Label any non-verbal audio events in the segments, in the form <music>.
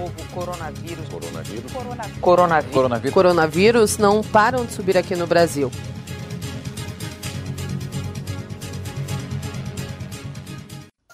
novo coronavírus. Coronavírus. Coronavírus. Coronavírus. Coronavírus. Coronavírus não param de subir aqui no Brasil.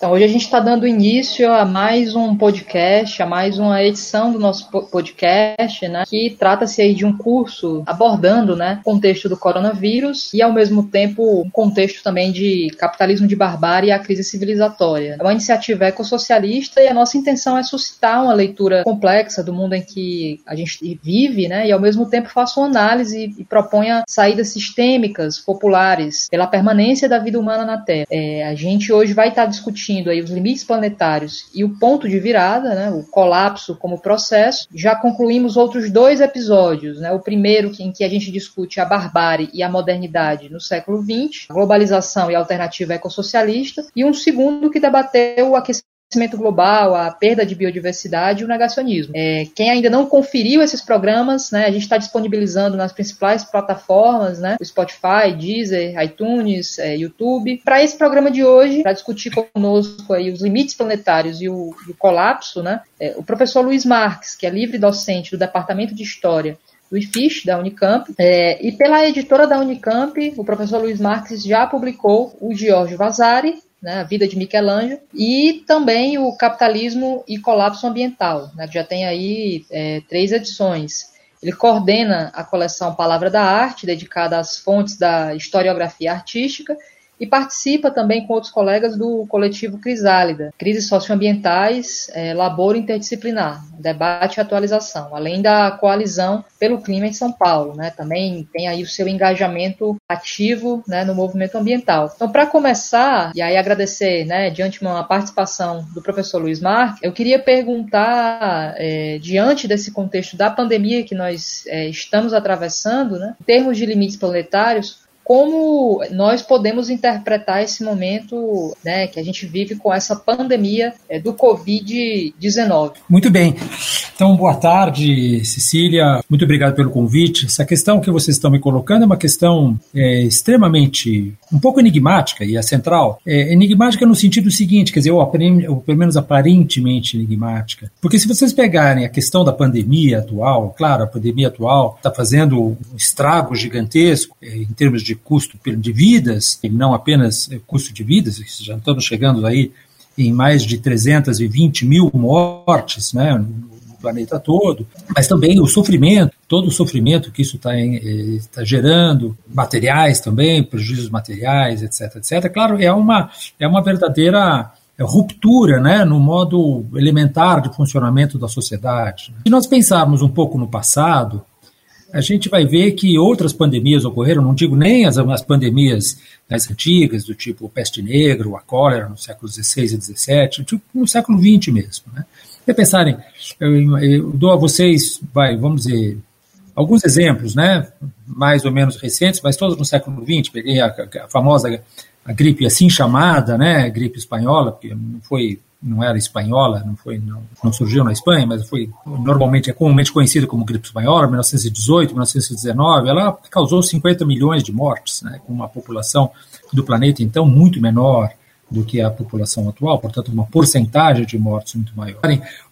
Então, hoje a gente está dando início a mais um podcast, a mais uma edição do nosso podcast, né, que trata-se aí de um curso abordando, né, o contexto do coronavírus e, ao mesmo tempo, um contexto também de capitalismo de barbárie e a crise civilizatória. É uma iniciativa ecossocialista e a nossa intenção é suscitar uma leitura complexa do mundo em que a gente vive, né, e, ao mesmo tempo, faça uma análise e proponha saídas sistêmicas, populares, pela permanência da vida humana na Terra. É, a gente hoje vai estar discutindo discutindo aí os limites planetários e o ponto de virada, né, o colapso como processo. Já concluímos outros dois episódios, né, o primeiro em que a gente discute a barbárie e a modernidade no século XX, a globalização e a alternativa ecossocialista, e um segundo que debateu o aquecimento aquecimento global, a perda de biodiversidade e o negacionismo. É, quem ainda não conferiu esses programas, né, a gente está disponibilizando nas principais plataformas, né, Spotify, Deezer, iTunes, é, YouTube. Para esse programa de hoje, para discutir conosco aí os limites planetários e o, o colapso, né, é, o professor Luiz Marques, que é livre docente do Departamento de História do IFISH, da Unicamp, é, e pela editora da Unicamp, o professor Luiz Marques já publicou o Giorgio Vasari, né, a vida de Michelangelo, e também o Capitalismo e Colapso Ambiental, né, que já tem aí é, três edições. Ele coordena a coleção Palavra da Arte, dedicada às fontes da historiografia artística, e participa também com outros colegas do coletivo Crisálida, Crises Socioambientais, é, Labor Interdisciplinar, Debate e Atualização, além da coalizão pelo clima em São Paulo, né? Também tem aí o seu engajamento ativo né, no movimento ambiental. Então, para começar, e aí agradecer né, de antemão a participação do professor Luiz Marques, eu queria perguntar, é, diante desse contexto da pandemia que nós é, estamos atravessando, né, em termos de limites planetários, como nós podemos interpretar esse momento né, que a gente vive com essa pandemia é, do Covid-19. Muito bem. Então, boa tarde, Cecília. Muito obrigado pelo convite. Essa questão que vocês estão me colocando é uma questão é, extremamente, um pouco enigmática e é central. É, enigmática no sentido seguinte, quer dizer, ou, ou pelo menos aparentemente enigmática. Porque se vocês pegarem a questão da pandemia atual, claro, a pandemia atual está fazendo um estrago gigantesco é, em termos de custo de vidas, e não apenas eh, custo de vidas, já estamos chegando aí em mais de 320 mil mortes né, no planeta todo, mas também o sofrimento, todo o sofrimento que isso está tá gerando, materiais também, prejuízos materiais, etc, etc. Claro, é uma, é uma verdadeira ruptura né, no modo elementar de funcionamento da sociedade. Se nós pensarmos um pouco no passado, a gente vai ver que outras pandemias ocorreram, não digo nem as, as pandemias mais antigas, do tipo peste negra, a cólera no século XVI e XVII, tipo no século XX mesmo. Né? Se pensarem, eu, eu dou a vocês, vai, vamos dizer, alguns exemplos, né, mais ou menos recentes, mas todos no século XX, peguei a, a famosa a gripe assim chamada, né, gripe espanhola, que não foi não era espanhola, não foi não, não surgiu na Espanha, mas foi normalmente é comumente conhecida como gripe espanhola, 1918, 1919, ela causou 50 milhões de mortes, né, com uma população do planeta então muito menor do que a população atual, portanto uma porcentagem de mortes muito maior.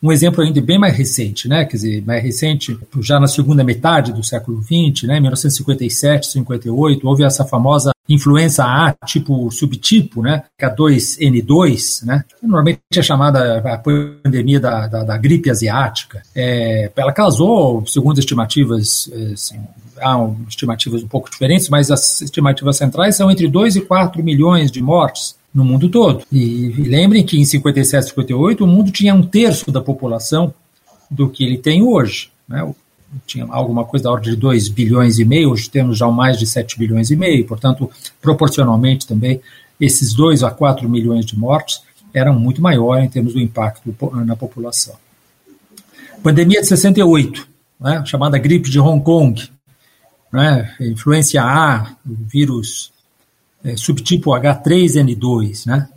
Um exemplo ainda bem mais recente, né, quer dizer, mais recente, já na segunda metade do século XX, né, 1957, 58, houve essa famosa influenza A, tipo subtipo, né, K2N2, né, normalmente é chamada a pandemia da, da, da gripe asiática. É, ela causou, segundo estimativas, é, assim, há estimativas um pouco diferentes, mas as estimativas centrais são entre 2 e 4 milhões de mortes no mundo todo. E, e lembrem que em 57, 58, o mundo tinha um terço da população do que ele tem hoje. Né? Tinha alguma coisa da ordem de 2 bilhões e meio, hoje temos já mais de 7 bilhões e meio, portanto, proporcionalmente também, esses 2 a 4 milhões de mortes eram muito maiores em termos do impacto na população. Pandemia de 68, né, chamada gripe de Hong Kong, né, influência A, vírus é, subtipo H3N2, né?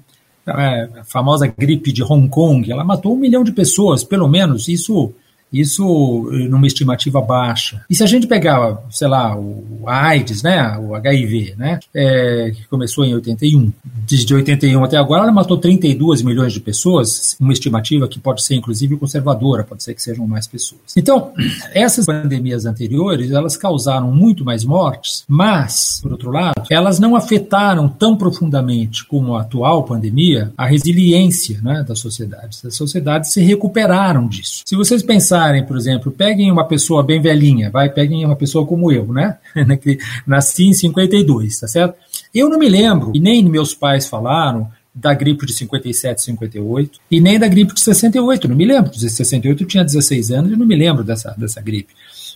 É, a famosa gripe de Hong Kong, ela matou um milhão de pessoas, pelo menos. Isso Isso numa estimativa baixa. E se a gente pegar, sei lá, o AIDS, né, o HIV, né, é, que começou em 81, desde 81 até agora, ela matou 32 milhões de pessoas, uma estimativa que pode ser inclusive conservadora, pode ser que sejam mais pessoas. Então, <clears throat> essas pandemias anteriores, elas causaram muito mais mortes, mas, por outro lado, elas não afetaram tão profundamente como a atual pandemia a resiliência né, das sociedades. As sociedades se recuperaram disso. Se vocês pensarem, por exemplo, peguem uma pessoa bem velhinha, vai, peguem uma pessoa como eu, né? <laughs> nasci em 52, tá certo? Eu não me lembro, e nem meus pais falaram, da gripe de 57, 58, e nem da gripe de 68. Não me lembro. De 68 eu tinha 16 anos e não me lembro dessa, dessa gripe.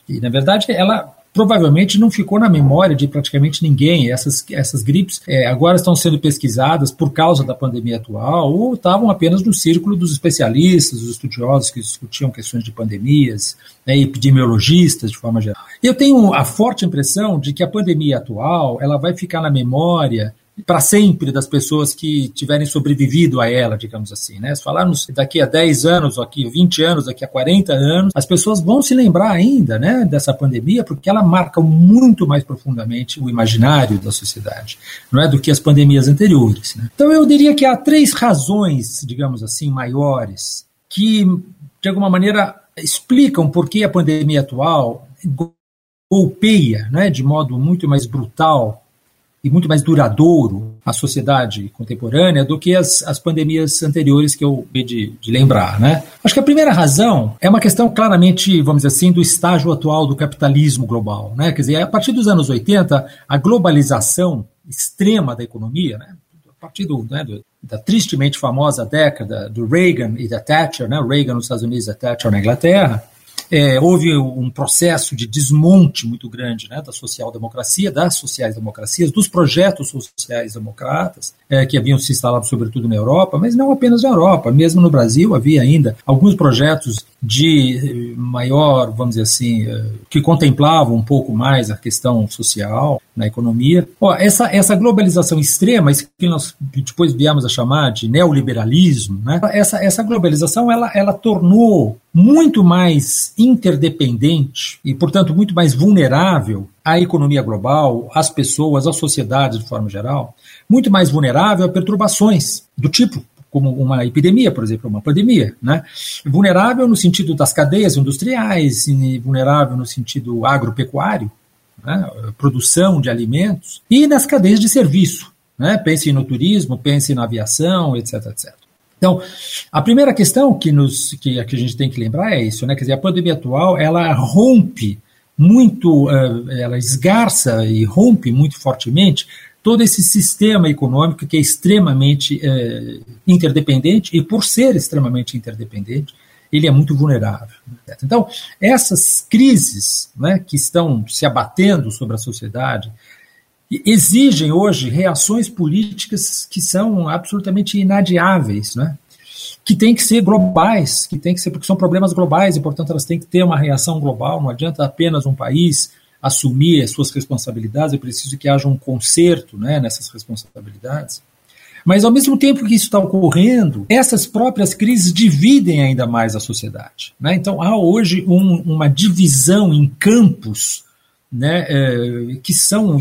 E, na verdade, ela provavelmente não ficou na memória de praticamente ninguém. Essas, essas gripes é, agora estão sendo pesquisadas por causa da pandemia atual ou estavam apenas no círculo dos especialistas, dos estudiosos que discutiam questões de pandemias, né, epidemiologistas de forma geral. Eu tenho a forte impressão de que a pandemia atual ela vai ficar na memória para sempre das pessoas que tiverem sobrevivido a ela, digamos assim. Né? Se falarmos daqui a 10 anos, daqui a 20 anos, daqui a 40 anos, as pessoas vão se lembrar ainda né, dessa pandemia, porque ela marca muito mais profundamente o imaginário da sociedade, não é do que as pandemias anteriores. Né? Então eu diria que há três razões, digamos assim, maiores, que de alguma maneira explicam por que a pandemia atual golpeia né, de modo muito mais brutal e muito mais duradouro a sociedade contemporânea do que as, as pandemias anteriores que eu vi de, de lembrar. Né? Acho que a primeira razão é uma questão claramente, vamos dizer assim, do estágio atual do capitalismo global. Né? Quer dizer, a partir dos anos 80, a globalização extrema da economia, né? a partir do, né, do, da tristemente famosa década do Reagan e da Thatcher, né? Reagan nos Estados Unidos e Thatcher na Inglaterra, é, houve um processo de desmonte muito grande né, da social-democracia, das sociais-democracias, dos projetos sociais-democratas, é, que haviam se instalado sobretudo na Europa, mas não apenas na Europa, mesmo no Brasil havia ainda alguns projetos de maior, vamos dizer assim, é, que contemplavam um pouco mais a questão social na economia. Ó, essa, essa globalização extrema, isso que nós depois viemos a chamar de neoliberalismo, né? essa, essa globalização ela, ela tornou muito mais interdependente e, portanto, muito mais vulnerável à economia global, às pessoas, às sociedades de forma geral, muito mais vulnerável a perturbações do tipo como uma epidemia, por exemplo, uma pandemia, né? Vulnerável no sentido das cadeias industriais, vulnerável no sentido agropecuário, né? produção de alimentos, e nas cadeias de serviço, né? Pense no turismo, pense na aviação, etc, etc. Então, a primeira questão que, nos, que, que a gente tem que lembrar é isso, né? Quer dizer, a pandemia atual, ela rompe muito, uh, ela esgarça e rompe muito fortemente todo esse sistema econômico que é extremamente uh, interdependente e, por ser extremamente interdependente, ele é muito vulnerável. Então, essas crises né, que estão se abatendo sobre a sociedade, exigem hoje reações políticas que são absolutamente inadiáveis, né? Que têm que ser globais, que têm que ser, porque são problemas globais e, portanto, elas têm que ter uma reação global. Não adianta apenas um país assumir as suas responsabilidades, é preciso que haja um conserto né, nessas responsabilidades. Mas, ao mesmo tempo que isso está ocorrendo, essas próprias crises dividem ainda mais a sociedade. Né? Então, há hoje um, uma divisão em campos né, é, que são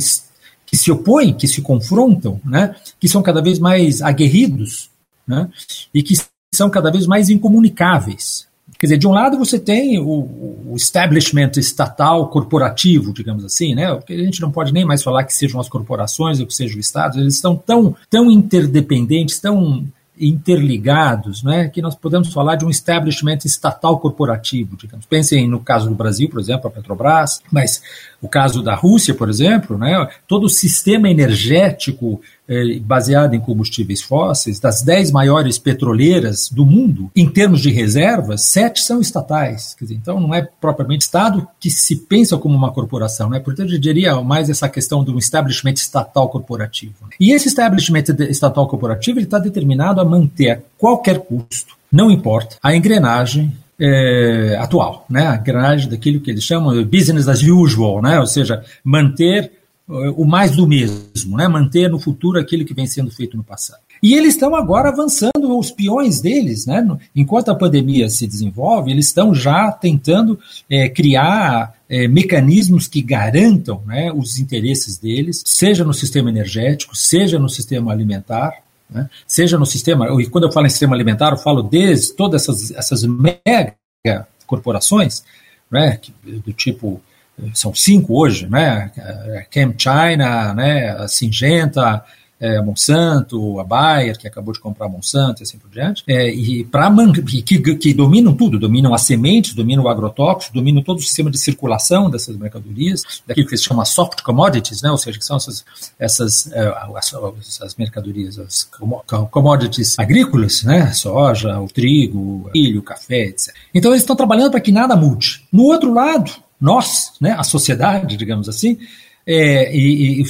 que se opõem, que se confrontam, né, que são cada vez mais aguerridos né, e que são cada vez mais incomunicáveis. Quer dizer, de um lado você tem o, establishment estatal corporativo, digamos assim, né? A gente não pode nem mais falar que sejam as corporações ou que seja o Estado, eles estão tão, tão interdependentes, tão interligados, né, que nós podemos falar de um establishment estatal corporativo. Digamos. Pensem no caso do Brasil, por exemplo, a Petrobras, mas o caso da Rússia, por exemplo, né, todo o sistema energético eh, baseado em combustíveis fósseis, das dez maiores petroleiras do mundo, em termos de reservas, sete são estatais. Dizer, então, não é propriamente Estado que se pensa como uma corporação. Né? Portanto, eu diria mais essa questão do establishment estatal corporativo. E esse establishment estatal corporativo está determinado a manter a qualquer custo, não importa, a engrenagem é, atual, né? a engrenagem daquilo que eles chamam de business as usual, né? ou seja, manter uh, o mais do mesmo, né? manter no futuro aquilo que vem sendo feito no passado. E eles estão agora avançando os peões deles, né? Enquanto a pandemia se desenvolve, eles estão já tentando é, criar é, mecanismos que garantam né, os interesses deles, seja no sistema energético, seja no sistema alimentar, né, seja no sistema. E quando eu falo em sistema alimentar, eu falo desde todas essas, essas mega corporações, né, do tipo são cinco hoje, né? Chem China, né? A Singenta, é, a Monsanto, a Bayer, que acabou de comprar a Monsanto e assim por diante, é, e para que, que dominam tudo, dominam as sementes, dominam o agrotóxico, dominam todo o sistema de circulação dessas mercadorias, daquilo que se chama soft commodities, né, ou seja, que são essas, essas é, as, as, mercadorias, as commodities agrícolas, né, soja, o trigo, milho, café, etc. Então eles estão trabalhando para que nada mude. No outro lado, nós, né, a sociedade, digamos assim, é, e, e,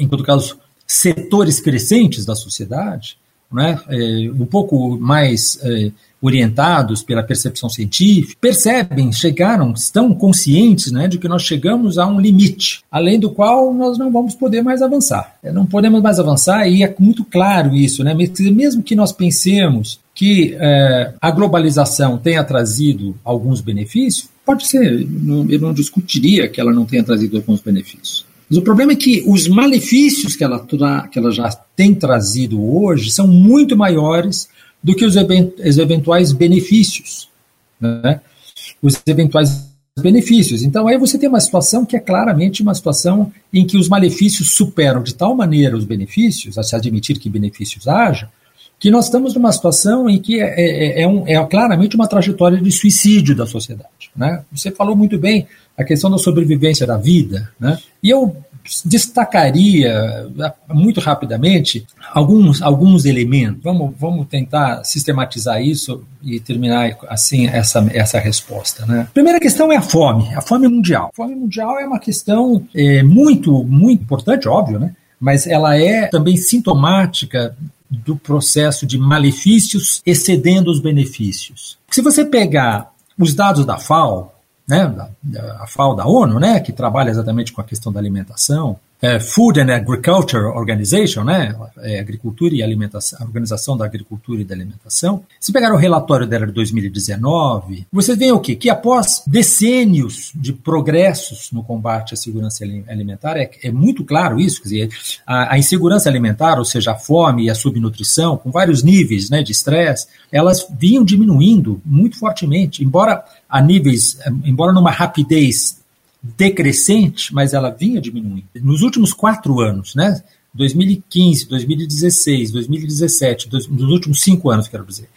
em todo caso, setores crescentes da sociedade, né, é, um pouco mais é, orientados pela percepção científica, percebem, chegaram, estão conscientes né, de que nós chegamos a um limite, além do qual nós não vamos poder mais avançar. É, não podemos mais avançar e é muito claro isso, né? Mesmo que nós pensemos que é, a globalização tenha trazido alguns benefícios, pode ser, eu não discutiria que ela não tenha trazido alguns benefícios. Mas o problema é que os malefícios que ela, que ela já tem trazido hoje são muito maiores do que os, eventuais benefícios. Né? Os eventuais benefícios. Então aí você tem uma situação que é claramente uma situação em que os malefícios superam de tal maneira os benefícios, a se admitir que benefícios haja, que nós estamos numa situação em que é, é, é, um, é claramente uma trajetória de suicídio da sociedade. Né? Você falou muito bem a questão da sobrevivência da vida, né? E eu destacaria muito rapidamente alguns, alguns elementos. Vamos, vamos tentar sistematizar isso e terminar assim essa, essa resposta. Né? Primeira questão é a fome, a fome mundial. A fome mundial é uma questão é, muito, muito importante, óbvio, né? mas ela é também sintomática do processo de malefícios excedendo os benefícios. Se você pegar os dados da FAO, né, a FAO da ONU, né, que trabalha exatamente com a questão da alimentação, é, Food and Agriculture Organization, né, é, agricultura e alimentação, Organização da Agricultura e da Alimentação. Se pegar o relatório dela de 2019, você vê o quê? Que após decênios de progressos no combate à segurança alimentar, é, é muito claro isso, quer dizer, a, a, insegurança alimentar, ou seja, a fome e a subnutrição, com vários níveis né, de estresse, elas vinham diminuindo muito fortemente, embora a níveis, embora numa rapidez decrescente, mas ela vinha diminuindo. Nos últimos quatro anos, né? 2015, 2016, 2017, dois, nos últimos cinco anos, quero dizer,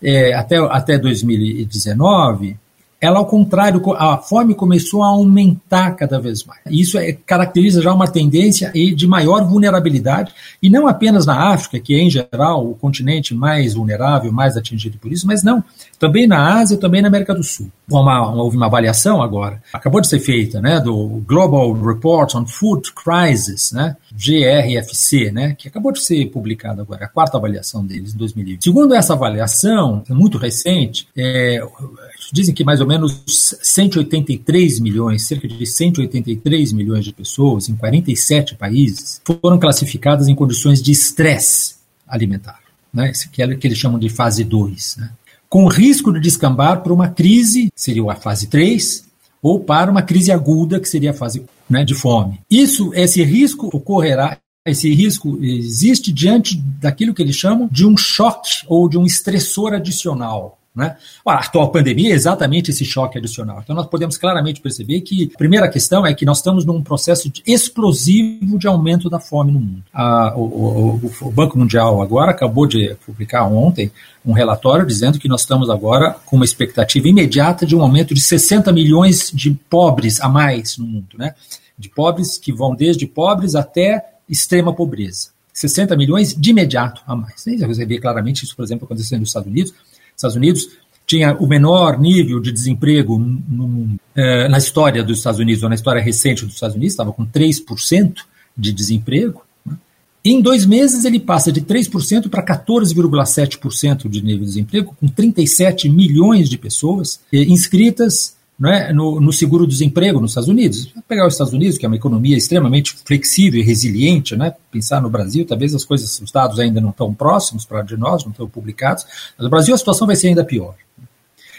é, até, até 2019, ela, ao contrário, a fome começou a aumentar cada vez mais. Isso é, caracteriza já uma tendência de maior vulnerabilidade, e não apenas na África, que é, em geral, o continente mais vulnerável, mais atingido por isso, mas não, também na Ásia também na América do Sul. Uma, houve uma avaliação agora, acabou de ser feita, né, do Global Report on Food Crisis, né, GRFC, né, que acabou de ser publicada agora, a quarta avaliação deles, em 2020. Segundo essa avaliação, muito recente, é, dizem que mais ou menos 183 milhões, cerca de 183 milhões de pessoas em 47 países foram classificadas em condições de estresse alimentar, né, que, é, que eles chamam de fase 2, né, com risco de descambar para uma crise, seria a fase 3, ou para uma crise aguda, que seria a fase né, de fome. Isso, esse risco ocorrerá esse risco existe diante daquilo que eles chamam de um choque ou de um estressor adicional. Né? A atual pandemia é exatamente esse choque adicional. Então, nós podemos claramente perceber que a primeira questão é que nós estamos num processo explosivo de aumento da fome no mundo. A, o, o, o, Banco Mundial agora acabou de publicar ontem um relatório dizendo que nós estamos agora com uma expectativa imediata de um aumento de 60 milhões de pobres a mais no mundo. Né? De pobres que vão desde pobres até extrema pobreza. 60 milhões de imediato a mais. Você vê claramente isso, por exemplo, acontecendo nos Estados Unidos Estados Unidos tinha o menor nível de desemprego no, eh, na história dos Estados Unidos, ou na história recente dos Estados Unidos, estava com 3% de desemprego. Né? Em dois meses, ele passa de 3% para 14,7% de nível de desemprego, com 37 milhões de pessoas eh, inscritas é, no, no seguro-desemprego nos Estados Unidos. Pegar os Estados Unidos, que é uma economia extremamente flexível e resiliente, né? pensar no Brasil, talvez as coisas, os dados ainda não estão próximos para de nós, não estão publicados, mas no Brasil a situação vai ser ainda pior.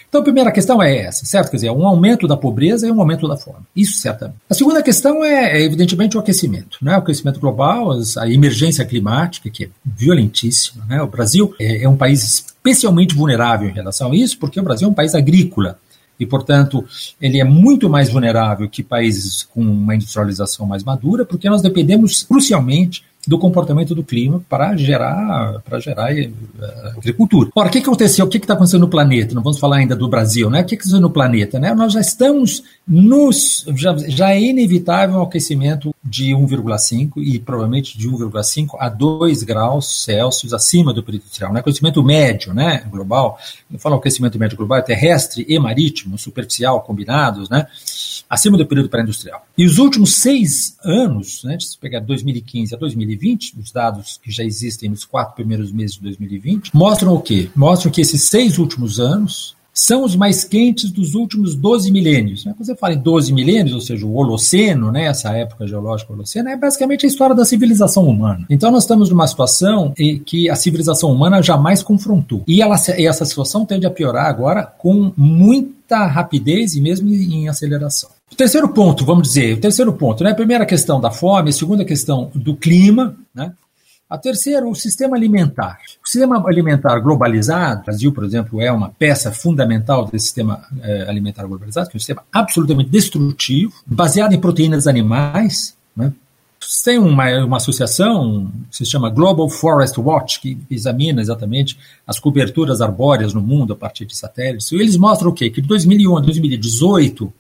Então, a primeira questão é essa, certo? Quer dizer, um aumento da pobreza e um aumento da fome. Isso certamente. A segunda questão é, é evidentemente, o aquecimento. Né? O aquecimento global, a emergência climática, que é violentíssima. Né? O Brasil é, é um país especialmente vulnerável em relação a isso, porque o Brasil é um país agrícola e, portanto, ele é muito mais vulnerável que países com uma industrialização mais madura, porque nós dependemos crucialmente do comportamento do clima para gerar, para gerar uh, agricultura. Ora, o que, aconteceu? O que está acontecendo no planeta? Não vamos falar ainda do Brasil, né? O que, que aconteceu no planeta? Né? Nós já estamos nos. Já, já é inevitável um aquecimento de 1,5 e provavelmente de 1,5 a 2 graus Celsius acima do período industrial. Né? Aquecimento médio, né? Global. Eu falo aquecimento médio global, terrestre e marítimo, superficial, combinados, né? Acima do período pré-industrial. E os últimos seis anos, né, se pegar 2015 a 2020, 2020, os dados que já existem nos quatro primeiros meses de 2020, mostram o quê? Mostram que esses seis últimos anos são os mais quentes dos últimos 12 milênios. Quando você fala em 12 milênios, ou seja, o Holoceno, né, essa época geológica Holoceno, é basicamente a história da civilização humana. Então nós estamos numa situação em que a civilização humana jamais confrontou. E, ela, e essa situação tende a piorar agora com muita rapidez e mesmo em aceleração. O terceiro ponto, vamos dizer, o terceiro ponto, né? Primeira questão da fome, segunda questão do clima, né? A terceira, o sistema alimentar. O sistema alimentar globalizado, o Brasil, por exemplo, é uma peça fundamental desse sistema eh, alimentar globalizado, que é um sistema absolutamente destrutivo, baseado em proteínas animais. Né? Tem uma, uma associação que se chama Global Forest Watch, que examina exatamente as coberturas arbóreas no mundo a partir de satélites. E eles mostram o quê? Que de 2001 a 2018,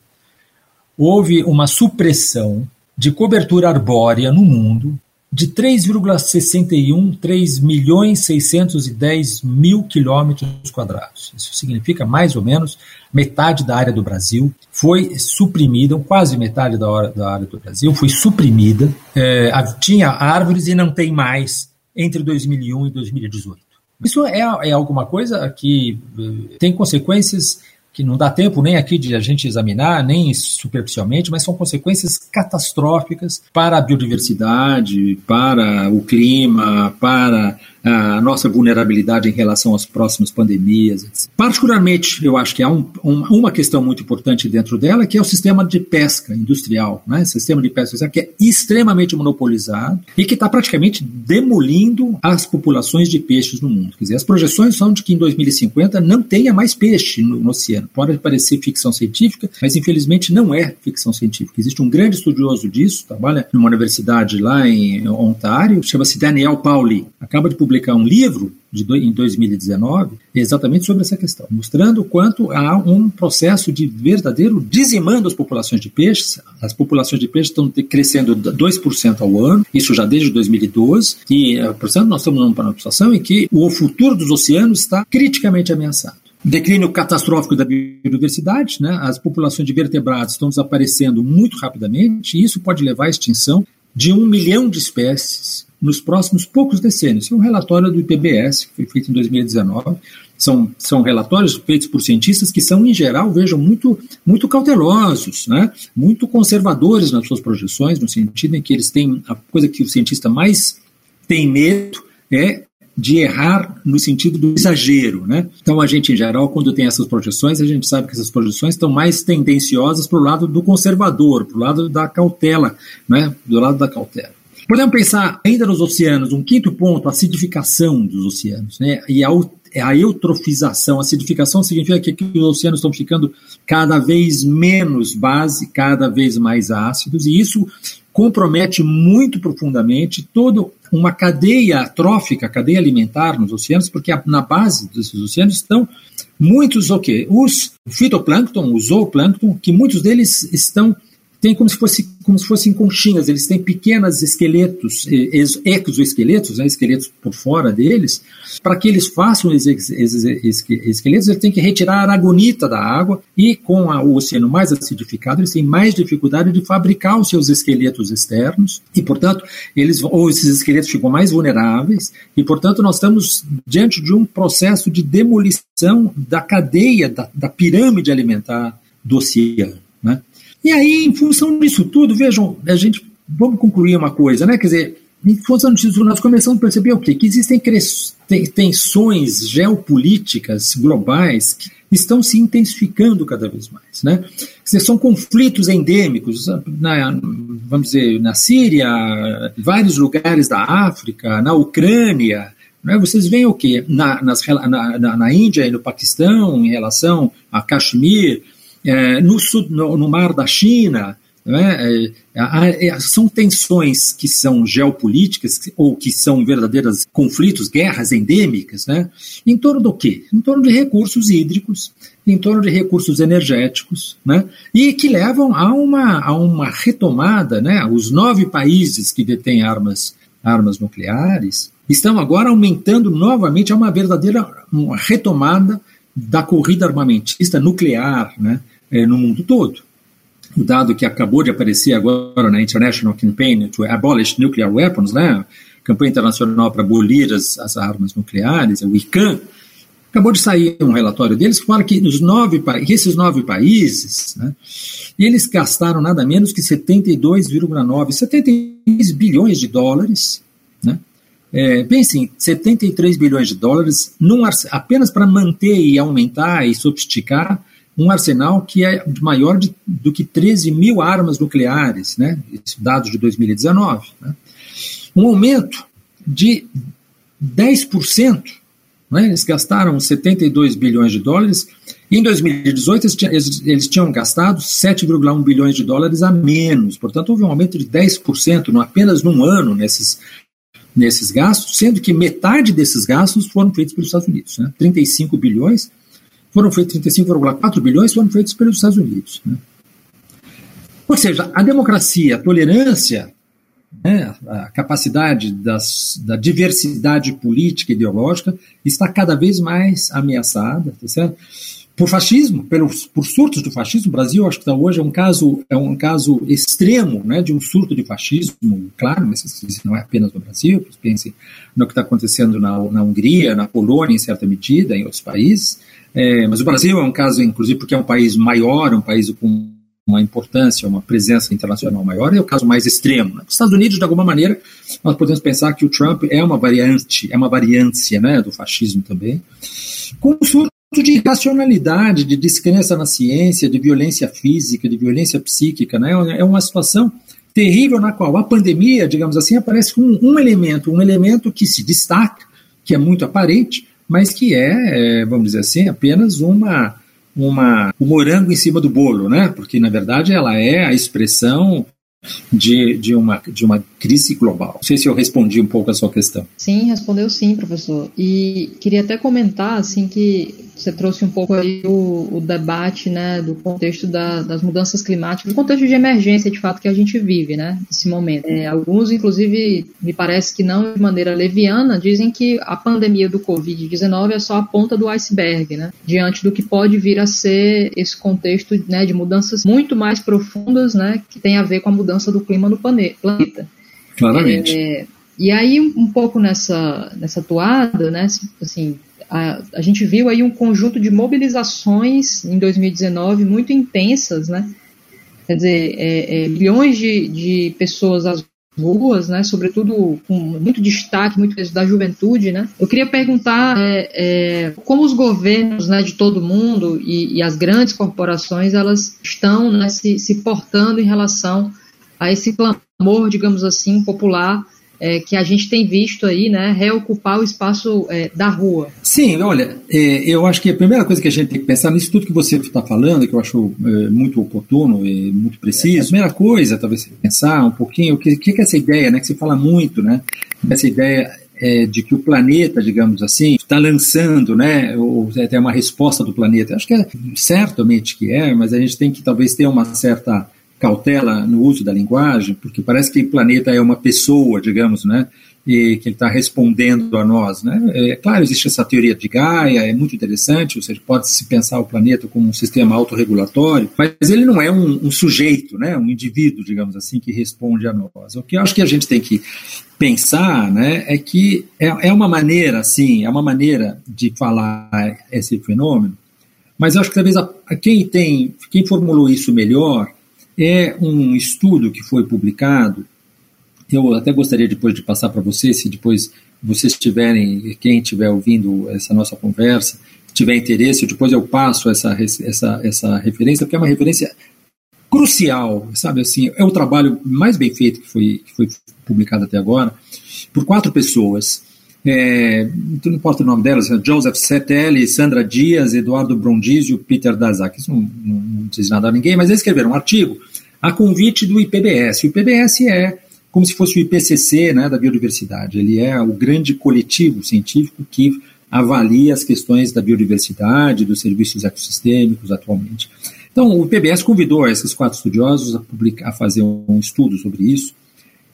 houve uma supressão de cobertura arbórea no mundo de 3,61, 3 milhões 610 mil quilômetros quadrados. Isso significa mais ou menos metade da área do Brasil foi suprimida, quase metade da, hora, da área do Brasil foi suprimida. É, tinha árvores e não tem mais entre 2001 e 2018. Isso é, é alguma coisa que eh, tem consequências que não dá tempo nem aqui de a gente examinar, nem superficialmente, mas são consequências catastróficas para a biodiversidade, para o clima, para a nossa vulnerabilidade em relação às próximas pandemias. Particularmente, eu acho que há um, um, uma questão muito importante dentro dela, que é o sistema de pesca industrial, né? sistema de pesca industrial que é extremamente monopolizado e que está praticamente demolindo as populações de peixes no mundo. Quer dizer, as projeções são de que em 2050 não tenha mais peixe no, no oceano. Pode parecer ficção científica, mas infelizmente não é ficção científica. Existe um grande estudioso disso, trabalha numa universidade lá em Ontário, chama-se Daniel Pauli. Acaba de publicar publicar um livro de, em 2019 exatamente sobre essa questão, mostrando quanto há um processo de verdadeiro dizimando as populações de peixes. As populações de peixes estão crescendo 2% ao ano, isso já desde 2012, e, eh, portanto, nós estamos numa situação em que o futuro dos oceanos está criticamente ameaçado declínio catastrófico da biodiversidade, né? as populações de vertebrados estão desaparecendo muito rapidamente, e isso pode levar à extinção de um milhão de espécies nos próximos poucos decênios. É um relatório do IPBS, que foi feito em 2019. São, são relatórios feitos por cientistas que são, em geral, vejam, muito, muito cautelosos, né? muito conservadores nas suas projeções, no sentido em que eles têm. A coisa que o cientista mais tem medo é de errar no sentido do exagero. Né? Então, a gente, em geral, quando tem essas projeções, a gente sabe que essas projeções estão mais tendenciosas para o lado do conservador, para o lado da cautela, né? do lado da cautela. Podemos pensar ainda nos oceanos, um quinto ponto, a acidificação dos oceanos, né? E a, a eutrofização. A acidificação significa que os oceanos estão ficando cada vez menos base, cada vez mais ácidos, e isso compromete muito profundamente toda uma cadeia trófica, cadeia alimentar nos oceanos, porque na base desses oceanos estão muitos o quê? Os fitoplâncton, o zooplâncton, que muitos deles estão tem como se, fosse, como se fossem conchinhas, eles têm pequenos esqueletos, exoesqueletos, né, esqueletos por fora deles, para que eles façam esses, esqueletos, eles têm que retirar a aragonita da água e com a, o oceano mais acidificado, eles têm mais dificuldade de fabricar os seus esqueletos externos e, portanto, eles ou esses esqueletos ficam mais vulneráveis e, portanto, nós estamos diante de um processo de demolição da cadeia, da, da pirâmide alimentar do oceano. E aí, em função disso tudo, vejam, a gente vamos concluir uma coisa, né? Quer dizer, em função disso, nós começamos a perceber o quê? Que existem tensões geopolíticas globais que estão se intensificando cada vez mais, né? Dizer, são conflitos endêmicos, na, vamos dizer, na Síria, vários lugares da África, na Ucrânia, né? Vocês veem o nas, na, na, na, Índia e no Paquistão, em relação a Kashmir, é, no, no, no mar da China, é? É, é, são tensões que são geopolíticas ou que são verdadeiras conflitos, guerras endêmicas, né? em torno do quê? Em torno de recursos hídricos, em torno de recursos energéticos, né? e que levam a uma, a uma retomada. Né? Os nove países que detêm armas, armas nucleares estão agora aumentando novamente a uma verdadeira uma retomada da corrida armamentista nuclear né? No mundo todo. O dado que acabou de aparecer agora na International Campaign to Abolish Nuclear Weapons, né, campanha internacional para abolir as, as armas nucleares, o ICAN, acabou de sair um relatório deles que fala que os nove, esses nove países, né, eles gastaram nada menos que 72,9, 73 bilhões de dólares, né, é, pensem, 73 bilhões de dólares num, apenas para manter e aumentar e sofisticar um arsenal que é maior de, do que 13 mil armas nucleares, né? dados de 2019. Né? Um aumento de 10%. Né? Eles gastaram 72 bilhões de dólares. Em 2018, eles, eles tinham gastado 7,1 bilhões de dólares a menos. Portanto, houve um aumento de 10% no, apenas num ano nesses, nesses gastos, sendo que metade desses gastos foram feitos pelos Estados Unidos. Né? 35 bilhões foram feitos 35,4 bilhões, foram feitos pelos Estados Unidos. Né? Ou seja, a democracia, a tolerância, né, a capacidade das, da diversidade política e ideológica está cada vez mais ameaçada, tá certo? por fascismo, pelos, por surtos do fascismo. O Brasil, acho que tá hoje é um caso é um caso extremo, né, de um surto de fascismo. Claro, mas não é apenas no Brasil. Pense no que está acontecendo na, na Hungria, na Polônia, em certa medida, em outros países. É, mas o Brasil é um caso, inclusive, porque é um país maior, um país com uma importância, uma presença internacional maior, é o caso mais extremo. Né? Os Estados Unidos, de alguma maneira, nós podemos pensar que o Trump é uma variante, é uma variância né, do fascismo também, com um surto de irracionalidade, de descrença na ciência, de violência física, de violência psíquica. Né? É uma situação terrível na qual a pandemia, digamos assim, aparece como um elemento, um elemento que se destaca, que é muito aparente, mas que é, é, vamos dizer assim, apenas uma, uma, um morango em cima do bolo, né? Porque, na verdade, ela é a expressão de, de, uma, de uma crise global. Não sei se eu respondi um pouco a sua questão. Sim, respondeu sim, professor. E queria até comentar, assim, que você trouxe um pouco aí o, o debate, né, do contexto da, das mudanças climáticas, do contexto de emergência, de fato, que a gente vive, né, nesse momento. É, alguns, inclusive, me parece que não de maneira leviana, dizem que a pandemia do Covid-19 é só a ponta do iceberg, né, diante do que pode vir a ser esse contexto, né, de mudanças muito mais profundas, né, que tem a ver com a mudança do clima no planeta. Claramente. É, e aí, um pouco nessa, nessa toada, né, assim, a, a gente viu aí um conjunto de mobilizações em 2019 muito intensas, né? Quer dizer, é, é, milhões de, de pessoas às ruas, né? Sobretudo com muito destaque, muito da juventude, né? Eu queria perguntar é, é, como os governos, né, de todo mundo e, e as grandes corporações, elas estão né, se, se portando em relação a esse clamor, digamos assim, popular é, que a gente tem visto aí, né, reocupar o espaço é, da rua. Sim, olha, é, eu acho que a primeira coisa que a gente tem que pensar nisso tudo que você está falando, que eu acho é, muito oportuno e muito preciso, a primeira coisa, talvez pensar um pouquinho, o que, que é essa ideia, né, que se fala muito, né, essa ideia é, de que o planeta, digamos assim, está lançando, né, ou tem uma resposta do planeta. Acho que é certamente que é, mas a gente tem que talvez ter uma certa cautela no uso da linguagem, porque parece que o planeta é uma pessoa, digamos, né? E que ele está respondendo a nós, né? É claro, existe essa teoria de Gaia, é muito interessante, ou seja, pode se pensar o planeta como um sistema autorregulatório, mas ele não é um, um sujeito, né? Um indivíduo, digamos assim, que responde a nós. O que eu acho que a gente tem que pensar, né? É que é, é uma maneira, assim, é uma maneira de falar esse fenômeno mas acho que talvez a, a quem tem, quem formulou isso melhor é um estudo que foi publicado. Eu até gostaria depois de passar para vocês, se depois vocês tiverem, quem estiver ouvindo essa nossa conversa, tiver interesse, depois eu passo essa, essa, essa referência, porque é uma referência crucial, sabe assim, é o trabalho mais bem feito que foi, que foi publicado até agora, por quatro pessoas. É, não importa o nome delas, Joseph Setelli, Sandra Dias, Eduardo Brondizio, Peter Dazak. Isso não, não, não diz nada a ninguém, mas eles escreveram um artigo a convite do IPBS. O IPBS é como se fosse o IPCC né, da biodiversidade. Ele é o grande coletivo científico que avalia as questões da biodiversidade, dos serviços ecossistêmicos atualmente. Então, o IPBS convidou esses quatro estudiosos a, publicar, a fazer um estudo sobre isso.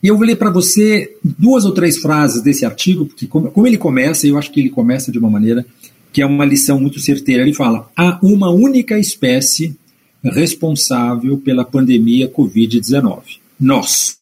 E eu vou ler para você duas ou três frases desse artigo, porque como, como ele começa, eu acho que ele começa de uma maneira que é uma lição muito certeira. Ele fala: há uma única espécie responsável pela pandemia Covid-19. Nós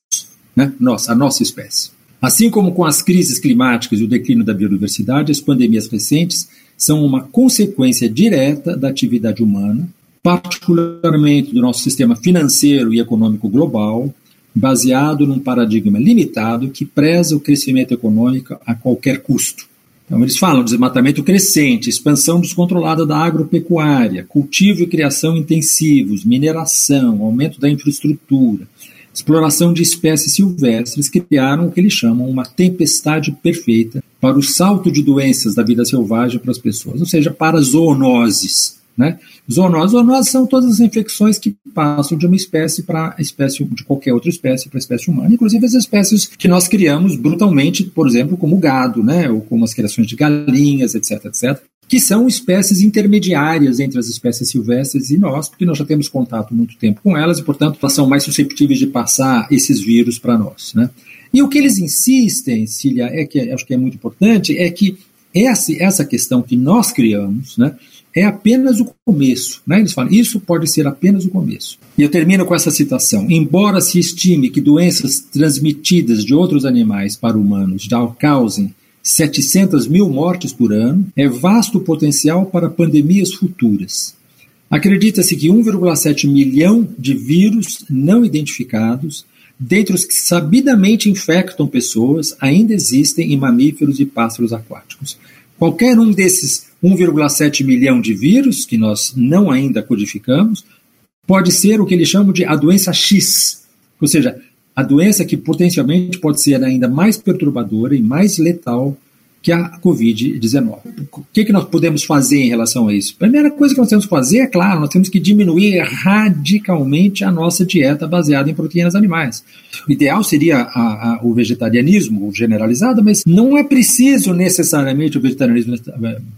né? nossa, a nossa espécie. Assim como com as crises climáticas e o declínio da biodiversidade, as pandemias recentes são uma consequência direta da atividade humana, particularmente do nosso sistema financeiro e econômico global, baseado num paradigma limitado que preza o crescimento econômico a qualquer custo. Então, eles falam de desmatamento crescente, expansão descontrolada da agropecuária, cultivo e criação intensivos, mineração, aumento da infraestrutura, exploração de espécies silvestres criaram o que eles chamam uma tempestade perfeita para o salto de doenças da vida selvagem para as pessoas, ou seja, para zoonoses. Né? Zoonoses, zoonoses são todas as infecções que passam de uma espécie para espécie de qualquer outra espécie para a espécie humana, inclusive as espécies que nós criamos brutalmente, por exemplo, como o gado, né? ou como as criações de galinhas, etc, etc que são espécies intermediárias entre as espécies silvestres e nós, porque nós já temos contato muito tempo com elas e, portanto, elas são mais susceptíveis de passar esses vírus para nós. Né? E o que eles insistem, Cília, é que acho que é muito importante, é que essa, essa questão que nós criamos né, é apenas o começo. Né? Eles falam, isso pode ser apenas o começo. E eu termino com essa citação. Embora se estime que doenças transmitidas de outros animais para humanos já causem 700 mil mortes por ano, é vasto potencial para pandemias futuras. Acredita-se que 1,7 milhão de vírus não identificados, dentre os que sabidamente infectam pessoas, ainda existem em mamíferos e pássaros aquáticos. Qualquer um desses 1,7 milhão de vírus, que nós não ainda codificamos, pode ser o que eles chamam de a doença X, ou seja, a doença que potencialmente pode ser ainda mais perturbadora e mais letal que a Covid-19. O que, que nós podemos fazer em relação a isso? A primeira coisa que nós temos que fazer, é claro, nós temos que diminuir radicalmente a nossa dieta baseada em proteínas animais. O ideal seria a, a, o vegetarianismo generalizado, mas não é preciso necessariamente o vegetarianismo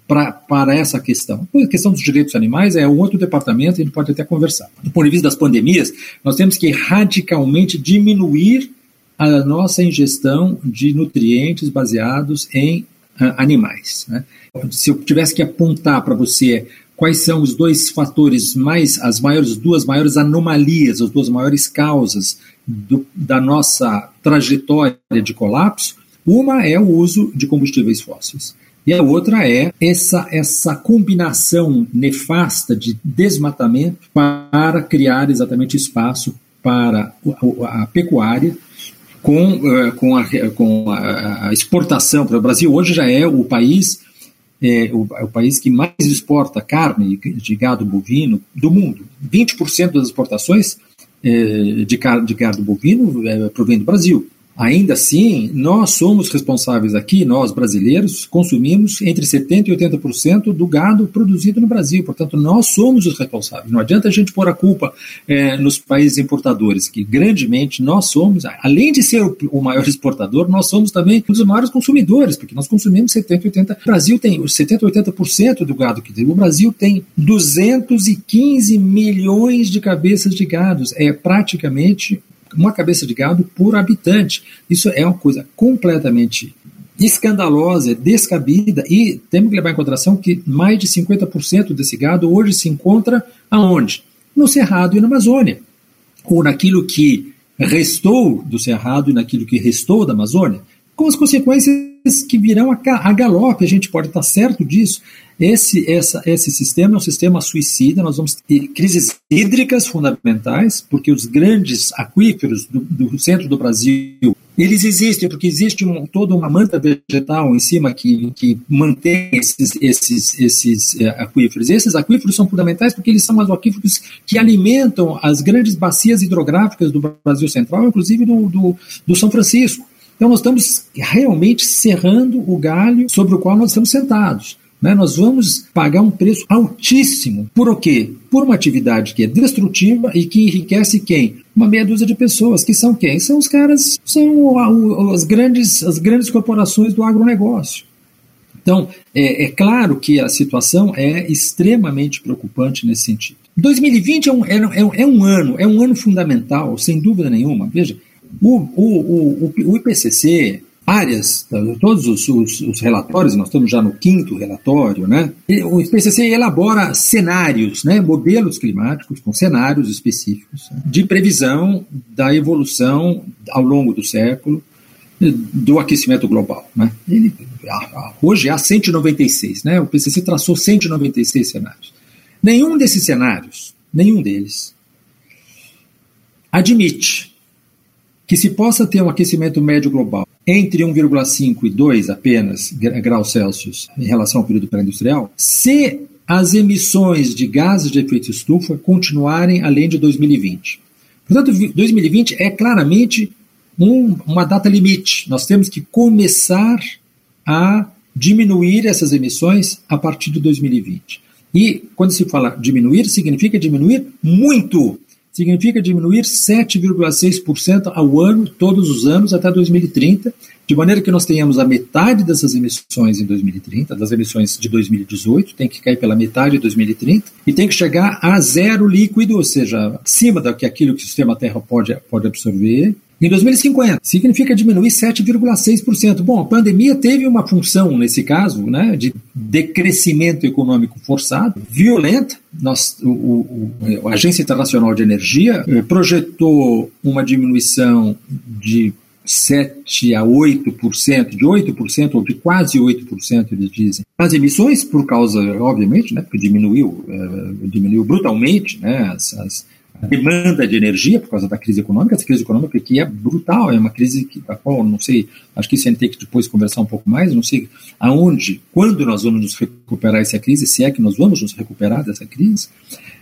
para essa questão. A questão dos direitos animais é um outro departamento, a gente pode até conversar. Do ponto de vista das pandemias, nós temos que radicalmente diminuir a nossa ingestão de nutrientes baseados em uh, animais. Né? Se eu tivesse que apontar para você quais são os dois fatores mais, as maiores, duas maiores anomalias, as duas maiores causas do, da nossa trajetória de colapso, uma é o uso de combustíveis fósseis. E a outra é essa, essa combinação nefasta de desmatamento para criar exatamente espaço para a, pecuária com, uh, com, a, com a, a exportação. O Brasil hoje já é o país é o, é o, país que mais exporta carne de gado bovino do mundo. 20% das exportações é, de, de gado bovino é, provém do Brasil. Ainda assim, nós somos responsáveis aqui, nós brasileiros, consumimos entre 70% e 80% do gado produzido no Brasil. Portanto, nós somos os responsáveis. Não adianta a gente pôr a culpa é, nos países importadores, que grandemente nós somos, além de ser o, maior exportador, nós somos também um dos maiores consumidores, porque nós consumimos 70%, 80%. O Brasil tem 70%, 80% do gado que tem. O Brasil tem 215 milhões de cabeças de gados. É praticamente uma cabeça de gado por habitante. Isso é uma coisa completamente escandalosa, descabida e temos que levar em consideração que mais de 50% desse gado hoje se encontra aonde? No Cerrado e na Amazônia, ou naquilo que restou do Cerrado e naquilo que restou da Amazônia, com as consequências que virão a, a galope, a gente pode estar certo disso. Esse, essa, esse sistema é um sistema suicida, nós vamos ter crises hídricas fundamentais, porque os grandes aquíferos do, do centro do Brasil, eles existem porque existe um, toda uma manta vegetal em cima que, que mantém esses, esses, esses é, aquíferos. E esses aquíferos são fundamentais porque eles são os aquíferos que alimentam as grandes bacias hidrográficas do Brasil Central, inclusive do, do, do São Francisco. Então, nós estamos realmente serrando o galho sobre o qual nós estamos sentados. Né? Nós vamos pagar um preço altíssimo. Por o quê? Por uma atividade que é destrutiva e que enriquece quem? Uma meia dúzia de pessoas, que são quem? São os caras, são as grandes, as grandes corporações do agronegócio. Então, é, é, claro que a situação é extremamente preocupante nesse sentido. 2020 é um, é, é, é um ano, é um ano fundamental, sem dúvida nenhuma. Veja, o, o, o, o IPCC, áreas, todos os, os, os, relatórios, nós estamos já no quinto relatório, né? O IPCC elabora cenários, né? modelos climáticos com cenários específicos de previsão da evolução ao longo do século do aquecimento global. Né? Ele, hoje há 196, né? o IPCC traçou 196 cenários. Nenhum desses cenários, nenhum deles, admite que se possa ter um aquecimento médio global entre 1,5 e 2 apenas graus Celsius em relação ao período pré-industrial, se as emissões de gases de efeito estufa continuarem além de 2020. Portanto, 2020 é claramente um, uma data limite. Nós temos que começar a diminuir essas emissões a partir de 2020. E quando se fala diminuir, significa diminuir muito significa diminuir 7,6% ao ano, todos os anos, até 2030, de maneira que nós tenhamos a metade dessas emissões em 2030, das emissões de 2018, tem que cair pela metade em 2030, e tem que chegar a zero líquido, ou seja, acima do que que o sistema Terra pode, pode absorver, em 2050, significa diminuir 7,6%. Bom, a pandemia teve uma função, nesse caso, né, de decrescimento econômico forçado, violenta. Nós, o, o, a Agência Internacional de Energia eh, projetou uma diminuição de 7 a 8%, de 8% ou de quase 8%, eles dizem. As emissões, por causa, obviamente, né, porque diminuiu, eh, diminuiu brutalmente né, as, as demanda de energia por causa da crise econômica, essa crise econômica que é brutal, é uma crise que, da qual não sei, acho que isso a gente tem que depois conversar um pouco mais, não sei aonde, quando nós vamos nos recuperar essa crise, se é que nós vamos nos recuperar dessa crise,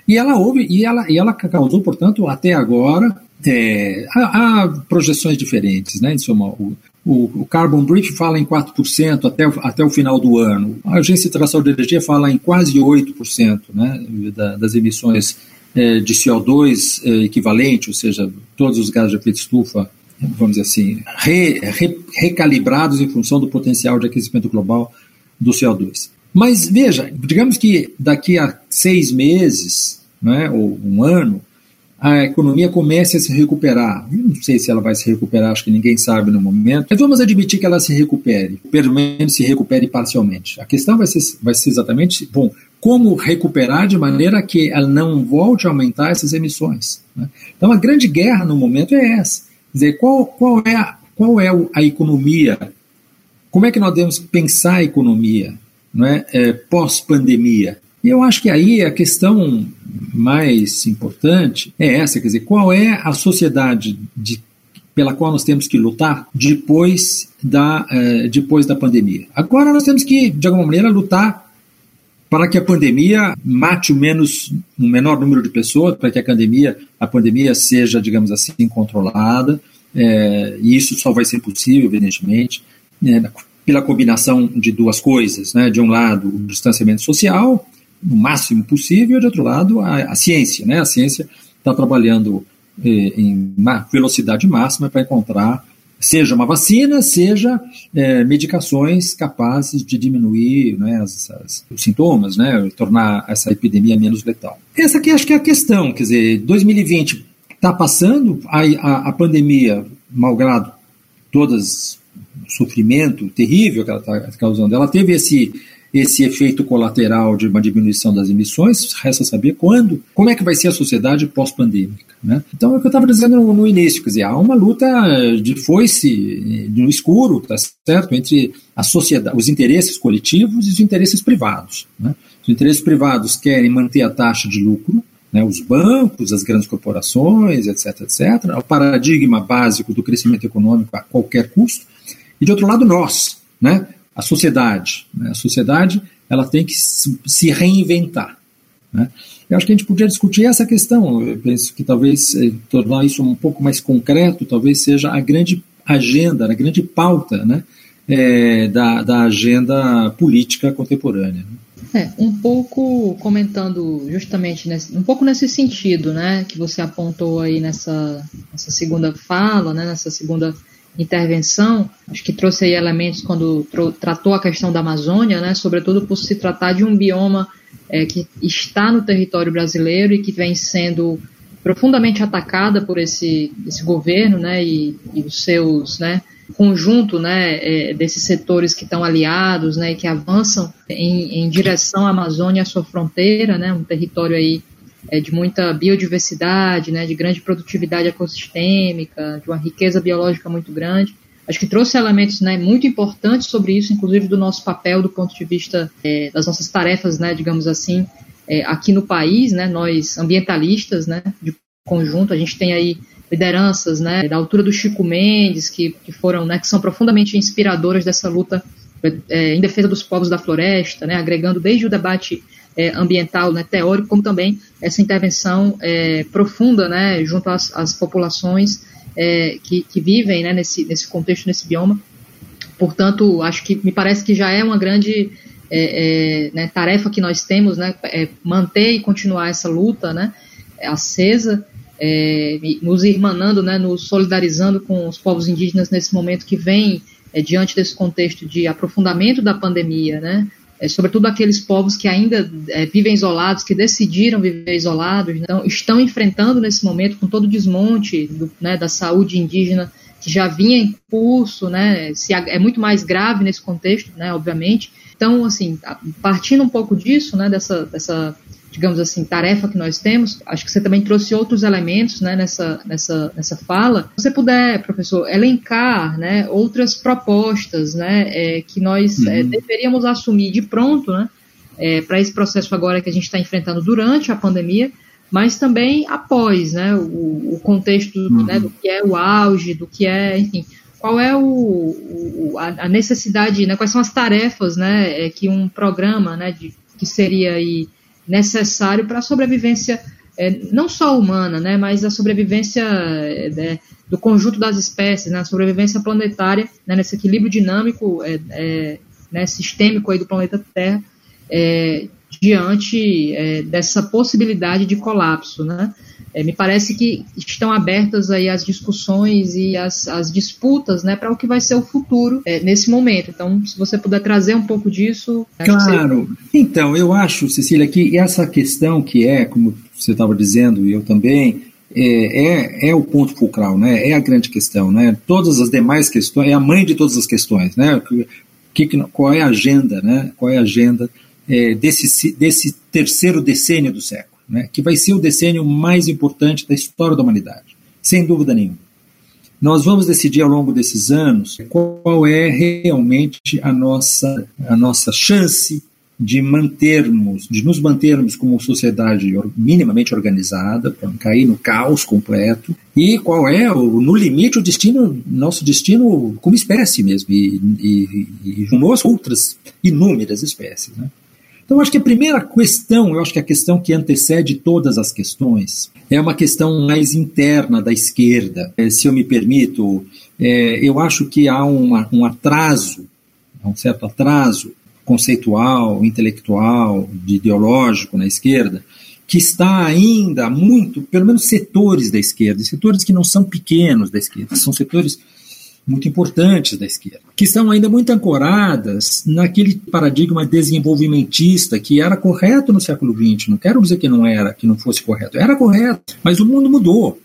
e ela houve, e ela, e ela causou, portanto, até agora, é, há, há, projeções diferentes, né, em suma, o, o, o Carbon Brief fala em 4% até, até o final do ano. A Agência Internacional de Energia fala em quase 8% né, da, das emissões é, de CO2 é, equivalente, ou seja, todos os gases de efeito estufa, vamos dizer assim, re, re, recalibrados em função do potencial de aquecimento global do CO2. Mas veja, digamos que daqui a seis meses, né, ou um ano, a economia comece a se recuperar. Eu não sei se ela vai se recuperar, acho que ninguém sabe no momento, mas vamos admitir que ela se recupere, pelo menos se recupere parcialmente. A questão vai ser, vai ser exatamente, bom, como recuperar de maneira que ela não volte a aumentar essas emissões. Né? Então, a grande guerra no momento é essa. Quer dizer, qual, qual é, a, qual é a economia? Como é que nós devemos pensar a economia não é, é pós-pandemia? E eu acho que aí a questão mais importante é essa, quer dizer, qual é a sociedade de, pela qual nós temos que lutar depois da, eh, depois da pandemia. Agora nós temos que, de alguma maneira, lutar para que a pandemia mate o menos um menor número de pessoas, para que a pandemia, a pandemia seja, digamos assim, controlada. É, e isso só vai ser possível, evidentemente, é, pela combinação de duas coisas, né? De um lado, o distanciamento social, o máximo possível, e de outro lado, a, a ciência, né? A ciência está trabalhando é, em velocidade máxima para encontrar seja uma vacina, seja é, medicações capazes de diminuir né, as, as, os sintomas, né, tornar essa epidemia menos letal. Essa aqui acho que é a questão, quer dizer, 2020 está passando, a, a, a, pandemia, malgrado todas o sofrimento terrível que ela está causando, ela teve esse, esse efeito colateral de uma diminuição das emissões, resta saber quando, como é que vai ser a sociedade pós-pandêmica. Né? Então, é o que eu estava dizendo no, no, início, quer dizer, há uma luta de foice no escuro, tá certo, entre a sociedade, os interesses coletivos e os interesses privados. Né? Os interesses privados querem manter a taxa de lucro, né, os bancos, as grandes corporações, etc., etc., o paradigma básico do crescimento econômico a qualquer custo, e de outro lado nós, né, a sociedade. Né, a sociedade ela tem que se reinventar. Né. Eu acho que a gente podia discutir essa questão, eu penso que talvez eh, tornar isso um pouco mais concreto, talvez seja a grande agenda, a grande pauta né, eh, da, da agenda política contemporânea. Né. É, um pouco comentando justamente nesse, um pouco nesse sentido, né, que você apontou aí nessa, nessa segunda fala, né, nessa segunda intervenção, acho que trouxe aí elementos quando tratou a questão da Amazônia, né, sobretudo por se tratar de um bioma é, que está no território brasileiro e que vem sendo profundamente atacada por esse, esse governo, né, e, e os seus, né, conjunto né, é, desses setores que estão aliados né, e que avançam em, em direção à Amazônia, à sua fronteira, né, um território aí é, de muita biodiversidade, né, de grande produtividade ecossistêmica, de uma riqueza biológica muito grande. Acho que trouxe elementos né, muito importantes sobre isso, inclusive do nosso papel do ponto de vista é, das nossas tarefas, né, digamos assim, é, aqui no país, né, nós ambientalistas, né, de conjunto, a gente tem aí lideranças, né, da altura do Chico Mendes, que, que foram, né, que são profundamente inspiradoras dessa luta é, em defesa dos povos da floresta, né, agregando desde o debate é, ambiental, né, teórico, como também essa intervenção é, profunda, né, junto às, às populações é, que, que, vivem, né, nesse, nesse contexto, nesse bioma. Portanto, acho que me parece que já é uma grande é, é, né, tarefa que nós temos, né, manter e continuar essa luta, né, acesa é, nos irmanando, né, nos solidarizando com os povos indígenas nesse momento que vem é, diante desse contexto de aprofundamento da pandemia, né, é, sobretudo aqueles povos que ainda é, vivem isolados, que decidiram viver isolados, então, estão enfrentando nesse momento com todo o desmonte do, né, da saúde indígena que já vinha em curso, né, se, é muito mais grave nesse contexto, né, obviamente. Então, assim, partindo um pouco disso, né, dessa, dessa digamos assim, tarefa que nós temos, acho que você também trouxe outros elementos né, nessa, nessa, nessa fala. Se você puder, professor, elencar né, outras propostas né, é, que nós é, uhum. é, deveríamos assumir de pronto né, é, para esse processo agora que a gente está enfrentando durante a pandemia, mas também após né, o, o contexto uhum. né, do que é o auge, do que é, enfim, qual é o, o a necessidade, né, quais são as tarefas né, é, que um programa né, de, que seria aí necessário para a sobrevivência é, não só humana, né, mas a sobrevivência é, né, do conjunto das espécies, né, a sobrevivência planetária, né, nesse equilíbrio dinâmico, é, é né, sistêmico aí do planeta Terra, é, diante é, dessa possibilidade de colapso, né? É, me parece que estão abertas aí as discussões e as, as disputas né, para o que vai ser o futuro é, nesse momento. Então, se você puder trazer um pouco disso. Claro. Então, eu acho, Cecília, que essa questão que é, como você estava dizendo, e eu também, é, é, é, o ponto fulcral, né? é a grande questão. Né? Todas as demais questões, é a mãe de todas as questões. Né? Que, qual é a agenda, né? qual é a agenda é, desse, desse terceiro decênio do século? Né, que vai ser o decênio mais importante da história da humanidade, sem dúvida nenhuma. Nós vamos decidir ao longo desses anos qual é realmente a nossa, a nossa chance de mantermos, de nos mantermos como sociedade minimamente organizada, para não cair no caos completo, e qual é, o, no limite, o destino, nosso destino como espécie mesmo, e, e, e, e outras inúmeras espécies. Né? Então, acho que a primeira questão, eu acho que a questão que antecede todas as questões, é uma questão mais interna da esquerda. É, se eu me permito, é, eu acho que há um atraso, um certo atraso conceitual, intelectual, ideológico na esquerda, que está ainda muito, pelo menos setores da esquerda, setores que não são pequenos da esquerda, são setores muito importantes da esquerda, que estão ainda muito ancoradas naquele paradigma desenvolvimentista que era correto no século XX. Não quero dizer que não era, que não fosse correto, era correto, mas o mundo mudou.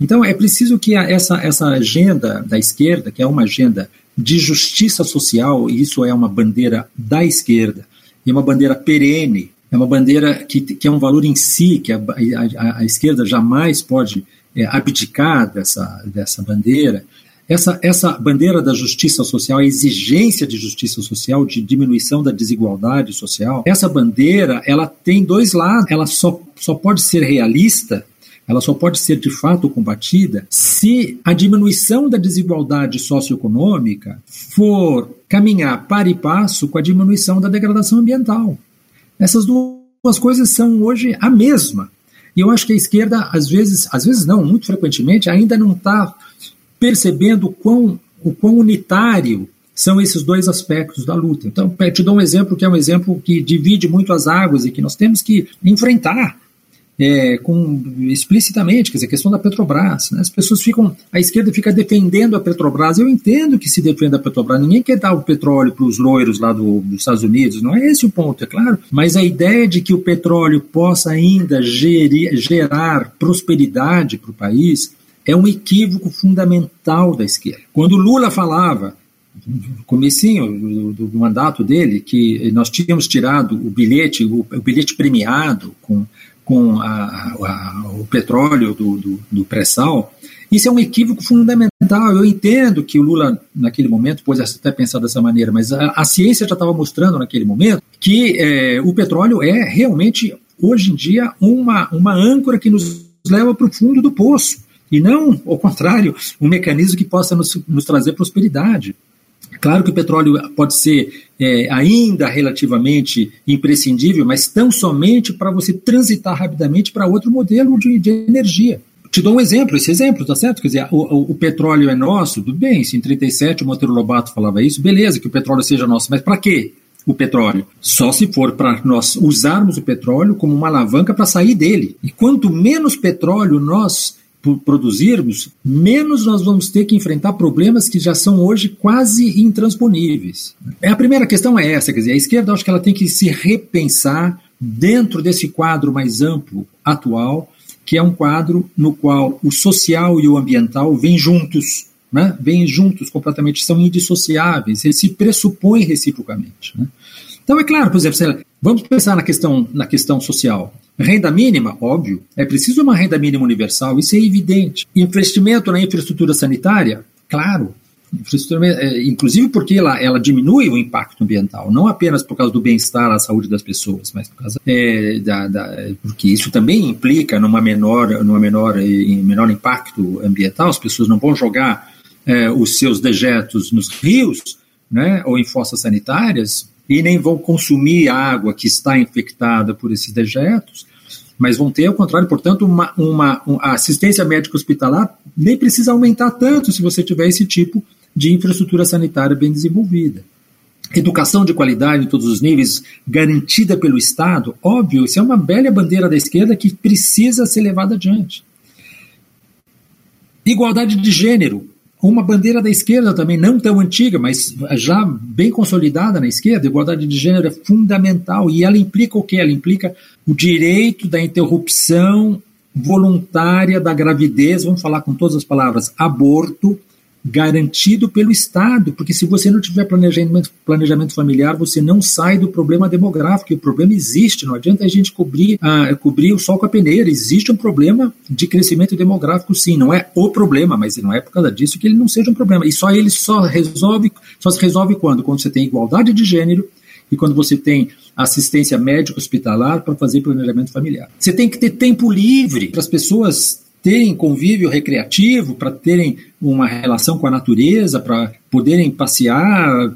Então é preciso que essa, essa agenda da esquerda, que é uma agenda de justiça social, e isso é uma bandeira da esquerda, e é uma bandeira perene, é uma bandeira que, que é um valor em si, que a, a, a esquerda jamais pode é, abdicar dessa, dessa bandeira. Essa, essa bandeira da justiça social, a exigência de justiça social, de diminuição da desigualdade social, essa bandeira ela tem dois lados. Ela só, só pode ser realista ela só pode ser de fato combatida se a diminuição da desigualdade socioeconômica for caminhar para e passo com a diminuição da degradação ambiental. Essas duas coisas são hoje a mesma. E eu acho que a esquerda, às vezes, às vezes não, muito frequentemente, ainda não está percebendo o quão, o quão unitário são esses dois aspectos da luta. Então, te dou um exemplo que é um exemplo que divide muito as águas e que nós temos que enfrentar é, com, explicitamente, quer dizer, a questão da Petrobras. Né? As pessoas ficam, a esquerda fica defendendo a Petrobras. Eu entendo que se defenda a Petrobras, ninguém quer dar o petróleo para os loiros lá do, dos Estados Unidos, não é esse o ponto, é claro. Mas a ideia de que o petróleo possa ainda gerir, gerar prosperidade para o país é um equívoco fundamental da esquerda. Quando Lula falava no comecinho do, do, mandato dele, que nós tínhamos tirado o bilhete, o, o bilhete premiado com com a, a, o petróleo do, do, do pré-sal, isso é um equívoco fundamental. Eu entendo que o Lula, naquele momento, pôs até pensar dessa maneira, mas a, a ciência já estava mostrando naquele momento que é, o petróleo é realmente, hoje em dia, uma, uma âncora que nos leva para o fundo do poço. E não, ao contrário, um mecanismo que possa nos, nos trazer prosperidade. Claro que o petróleo pode ser é, ainda relativamente imprescindível, mas tão somente para você transitar rapidamente para outro modelo de, de, energia. Te dou um exemplo, esse exemplo, tá certo? Quer dizer, o, o, o, petróleo é nosso, tudo bem, se em 37 o Monteiro Lobato falava isso, beleza, que o petróleo seja nosso, mas para quê? o petróleo. Só se for para nós usarmos o petróleo como uma alavanca para sair dele. E quanto menos petróleo nós produzirmos, menos nós vamos ter que enfrentar problemas que já são hoje quase intransponíveis. A primeira questão é essa, quer dizer, a esquerda acho que ela tem que se repensar dentro desse quadro mais amplo atual, que é um quadro no qual o social e o ambiental vêm juntos, né? vêm juntos completamente, são indissociáveis, eles se pressupõem reciprocamente. Né? Então, é claro, por exemplo, vamos pensar na questão, na questão social. Renda mínima, óbvio, é preciso uma renda mínima universal, isso é evidente. Investimento na infraestrutura sanitária, claro. É, inclusive porque ela, ela diminui o impacto ambiental, não apenas por causa do bem-estar, à saúde das pessoas, mas por causa é, da, da, porque isso também implica numa menor, numa menor, menor impacto ambiental. As pessoas não vão jogar é, os seus dejetos nos rios, né, ou em fossas sanitárias, e nem vão consumir água que está infectada por esses dejetos, mas vão ter, ao contrário, portanto, uma, uma, uma assistência médica hospitalar nem precisa aumentar tanto se você tiver esse tipo de infraestrutura sanitária bem desenvolvida. Educação de qualidade em todos os níveis, garantida pelo Estado, óbvio, isso é uma bela bandeira da esquerda que precisa ser levada adiante. Igualdade de gênero, uma bandeira da esquerda também, não tão antiga, mas já bem consolidada na esquerda, a igualdade de gênero é fundamental. E ela implica o quê? Ela implica o direito da interrupção voluntária da gravidez, vamos falar com todas as palavras, aborto, garantido pelo Estado, porque se você não tiver planejamento, planejamento familiar, você não sai do problema demográfico, e o problema existe, não adianta a gente cobrir, ah, cobrir o sol com a peneira, existe um problema de crescimento demográfico sim, não é o problema, mas não é por causa disso que ele não seja um problema, e só ele só resolve, só se resolve quando? Quando você tem igualdade de gênero e quando você tem assistência médica hospitalar para fazer planejamento familiar. Você tem que ter tempo livre para as pessoas terem convívio recreativo, para terem uma relação com a natureza, para poderem passear,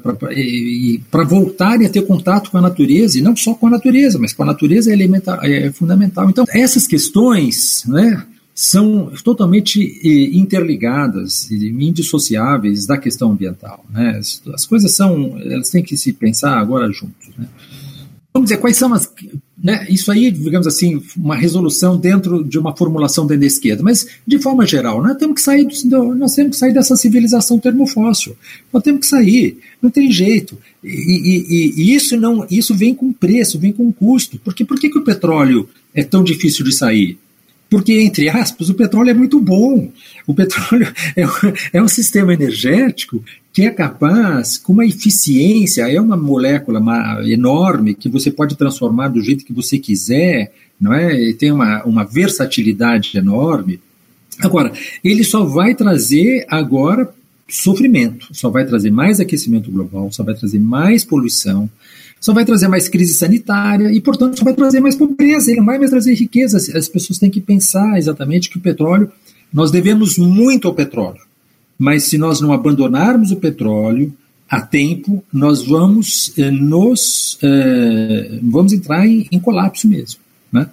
para voltarem a ter contato com a natureza, e não só com a natureza, mas com a natureza é, elementar, é fundamental. Então, essas questões né, são totalmente interligadas e indissociáveis da questão ambiental. Né? As coisas são, elas têm que se pensar agora juntos. Né? Vamos dizer, quais são as né, isso aí, digamos assim, uma resolução dentro de uma formulação dentro da esquerda, mas de forma geral, nós temos que sair, do, nós temos que sair dessa civilização termofóssil, nós temos que sair, não tem jeito. E, e, e, isso não, isso vem com preço, vem com custo. Porque por que, que o petróleo é tão difícil de sair? Porque, entre aspas, o petróleo é muito bom. O petróleo <laughs> é é um sistema energético que é capaz, com uma eficiência, é uma molécula enorme que você pode transformar do jeito que você quiser, não é? E tem uma, uma versatilidade enorme. Agora, ele só vai trazer agora sofrimento, só vai trazer mais aquecimento global, só vai trazer mais poluição, só vai trazer mais crise sanitária e, portanto, só vai trazer mais pobreza, ele não vai mais trazer riqueza. As pessoas têm que pensar exatamente que o petróleo, nós devemos muito ao petróleo, mas se nós não abandonarmos o petróleo a tempo, nós vamos eh, nos eh, vamos entrar em, em colapso mesmo. Né?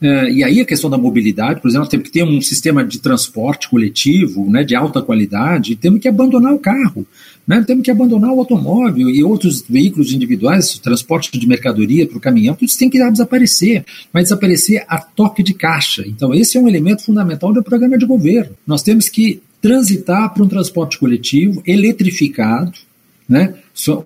É, e aí a questão da mobilidade, por exemplo, nós temos que ter um sistema de transporte coletivo né, de alta qualidade, temos que abandonar o carro, né, temos que abandonar o automóvel e outros veículos individuais, transporte de mercadoria para o caminhão, tudo isso tem que desaparecer, mas desaparecer a toque de caixa. Então esse é um elemento fundamental do programa de governo. Nós temos que transitar para um transporte coletivo eletrificado, né,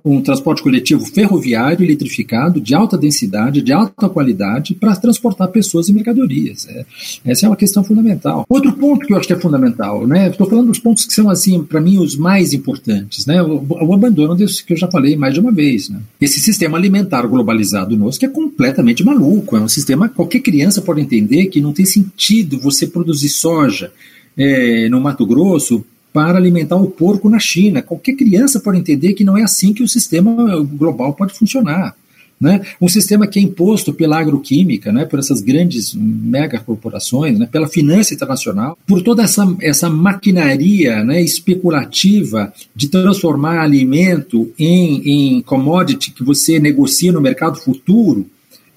um transporte coletivo ferroviário eletrificado de alta densidade, de alta qualidade, para transportar pessoas e mercadorias. É, essa é uma questão fundamental. Outro ponto que eu acho que é fundamental, né? Estou falando dos pontos que são, assim, para mim, os mais importantes, né? O, o, abandono desse que eu já falei mais de uma vez, né? Esse sistema alimentar globalizado nosso que é completamente maluco. É um sistema qualquer criança pode entender que não tem sentido você produzir soja é, no Mato Grosso para alimentar o porco na China. Qualquer criança pode entender que não é assim que o sistema global pode funcionar. Né? Um sistema que é imposto pela agroquímica, né, por essas grandes megacorporações, né, pela finança internacional, por toda essa, essa maquinaria né, especulativa de transformar alimento em, em commodity que você negocia no mercado futuro.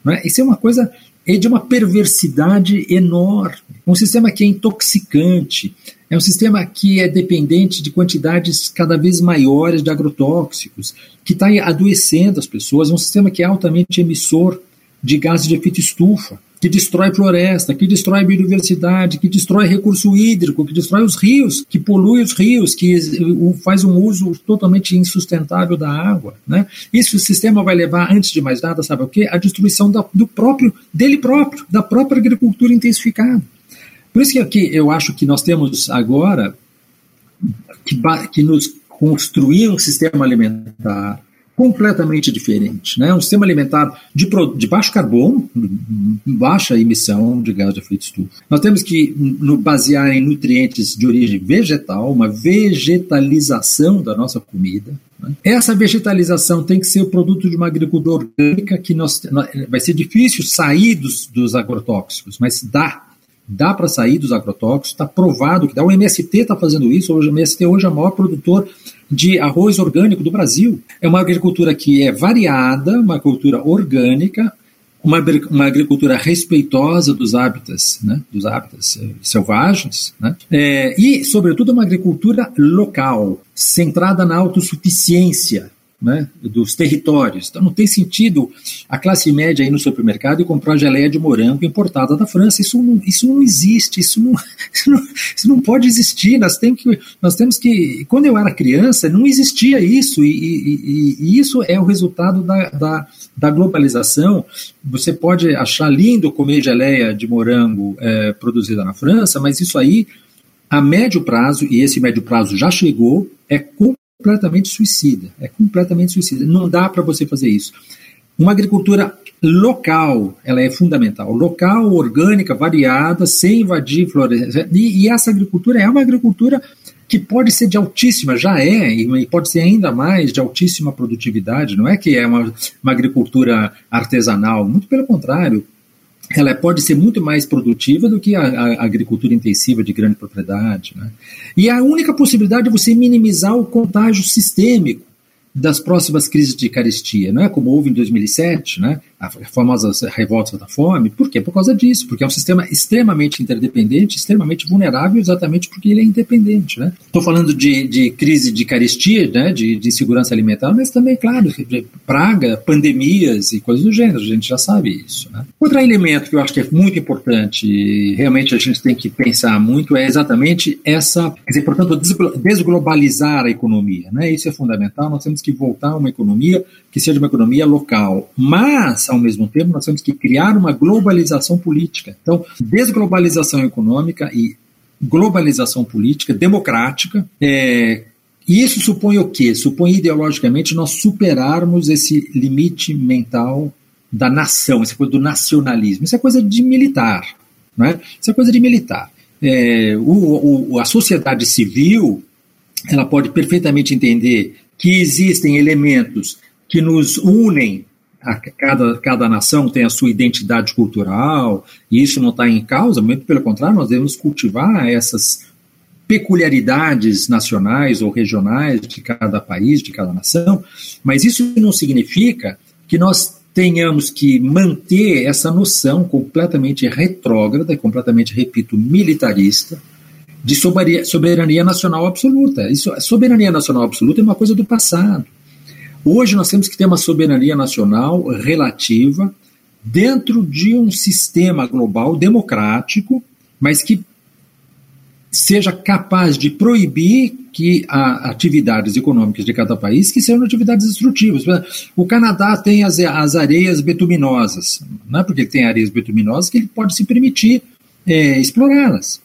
Né? Isso é uma coisa é de uma perversidade enorme. Um sistema que é intoxicante, é um sistema que é dependente de quantidades cada vez maiores de agrotóxicos, que está adoecendo as pessoas, é um sistema que é altamente emissor de gases de efeito estufa, que destrói floresta, que destrói biodiversidade, que destrói recurso hídrico, que destrói os rios, que polui os rios, que faz um uso totalmente insustentável da água. Né? Isso o sistema vai levar, antes de mais nada, sabe o quê? A destruição do próprio, dele próprio, da própria agricultura intensificada. Por isso que eu acho que nós temos agora que, que nos construir um sistema alimentar completamente diferente. Né? Um sistema alimentar de, de, baixo carbono, <laughs> baixa emissão de gás de efeito estufa. Nós temos que no, basear em nutrientes de origem vegetal, uma vegetalização da nossa comida. Né? Essa vegetalização tem que ser o produto de uma agricultura orgânica que nós, vai ser difícil sair dos, dos agrotóxicos, mas dá dá para sair dos agrotóxicos, está provado que dá. O MST está fazendo isso, hoje, o MST hoje é o maior produtor de arroz orgânico do Brasil. É uma agricultura que é variada, uma cultura orgânica, uma, uma agricultura respeitosa dos hábitats, né, dos hábitats eh, selvagens, né, é, e, sobretudo, uma agricultura local, centrada na autossuficiência, né, dos territórios. Então não tem sentido a classe média ir no supermercado e comprar geleia de morango importada da França. Isso não, isso não existe, isso não, <laughs> isso não, isso não pode existir. Nós temos, que, nós temos que. Quando eu era criança, não existia isso, e, e, e isso é o resultado da, da, da, globalização. Você pode achar lindo comer geleia de morango é, produzida na França, mas isso aí, a médio prazo, e esse médio prazo já chegou, é completamente suicida. É completamente suicida. Não dá para você fazer isso. Uma agricultura local, ela é fundamental. Local, orgânica, variada, sem invadir florestas. E, e, essa agricultura é uma agricultura que pode ser de altíssima, já é, e pode ser ainda mais de altíssima produtividade. Não é que é uma, uma agricultura artesanal, muito pelo contrário ela pode ser muito mais produtiva do que a, a agricultura intensiva de grande propriedade. Né? E a única possibilidade é você minimizar o contágio sistêmico das próximas crises de carestia, não é como houve em 2007, né? A famosa revolta da fome. Por quê? Por causa disso, porque é um sistema extremamente interdependente, extremamente vulnerável, exatamente porque ele é independente. Né? Estou falando de, de, crise de carestia, né? de, de segurança alimentar, mas também, claro, praga, pandemias e coisas do gênero, a gente já sabe isso. Né? Outro elemento que eu acho que é muito importante e realmente a gente tem que pensar muito é exatamente essa, quer dizer, portanto, desglobalizar a economia. Né? Isso é fundamental, nós temos que voltar a uma economia que seja uma economia local, mas, ao mesmo tempo, nós temos que criar uma globalização política. Então, desglobalização econômica e globalização política democrática, é, E isso supõe o quê? Supõe ideologicamente nós superarmos esse limite mental da nação, essa coisa do nacionalismo. Isso é coisa de militar, não é? Isso é coisa de militar. É, o, o, a sociedade civil ela pode perfeitamente entender que existem elementos que nos unem a cada, cada nação tem a sua identidade cultural, e isso não está em causa, muito pelo contrário, nós devemos cultivar essas peculiaridades nacionais ou regionais de cada país, de cada nação, mas isso não significa que nós tenhamos que manter essa noção completamente retrógrada, completamente, repito, militarista, de soberania nacional absoluta. Isso, soberania nacional absoluta é uma coisa do passado. Hoje nós temos que ter uma soberania nacional relativa dentro de um sistema global democrático, mas que seja capaz de proibir que há atividades econômicas de cada país que sejam atividades destrutivas. O Canadá tem as, as areias betuminosas, não é porque ele tem areias betuminosas que ele pode se permitir é, explorá-las.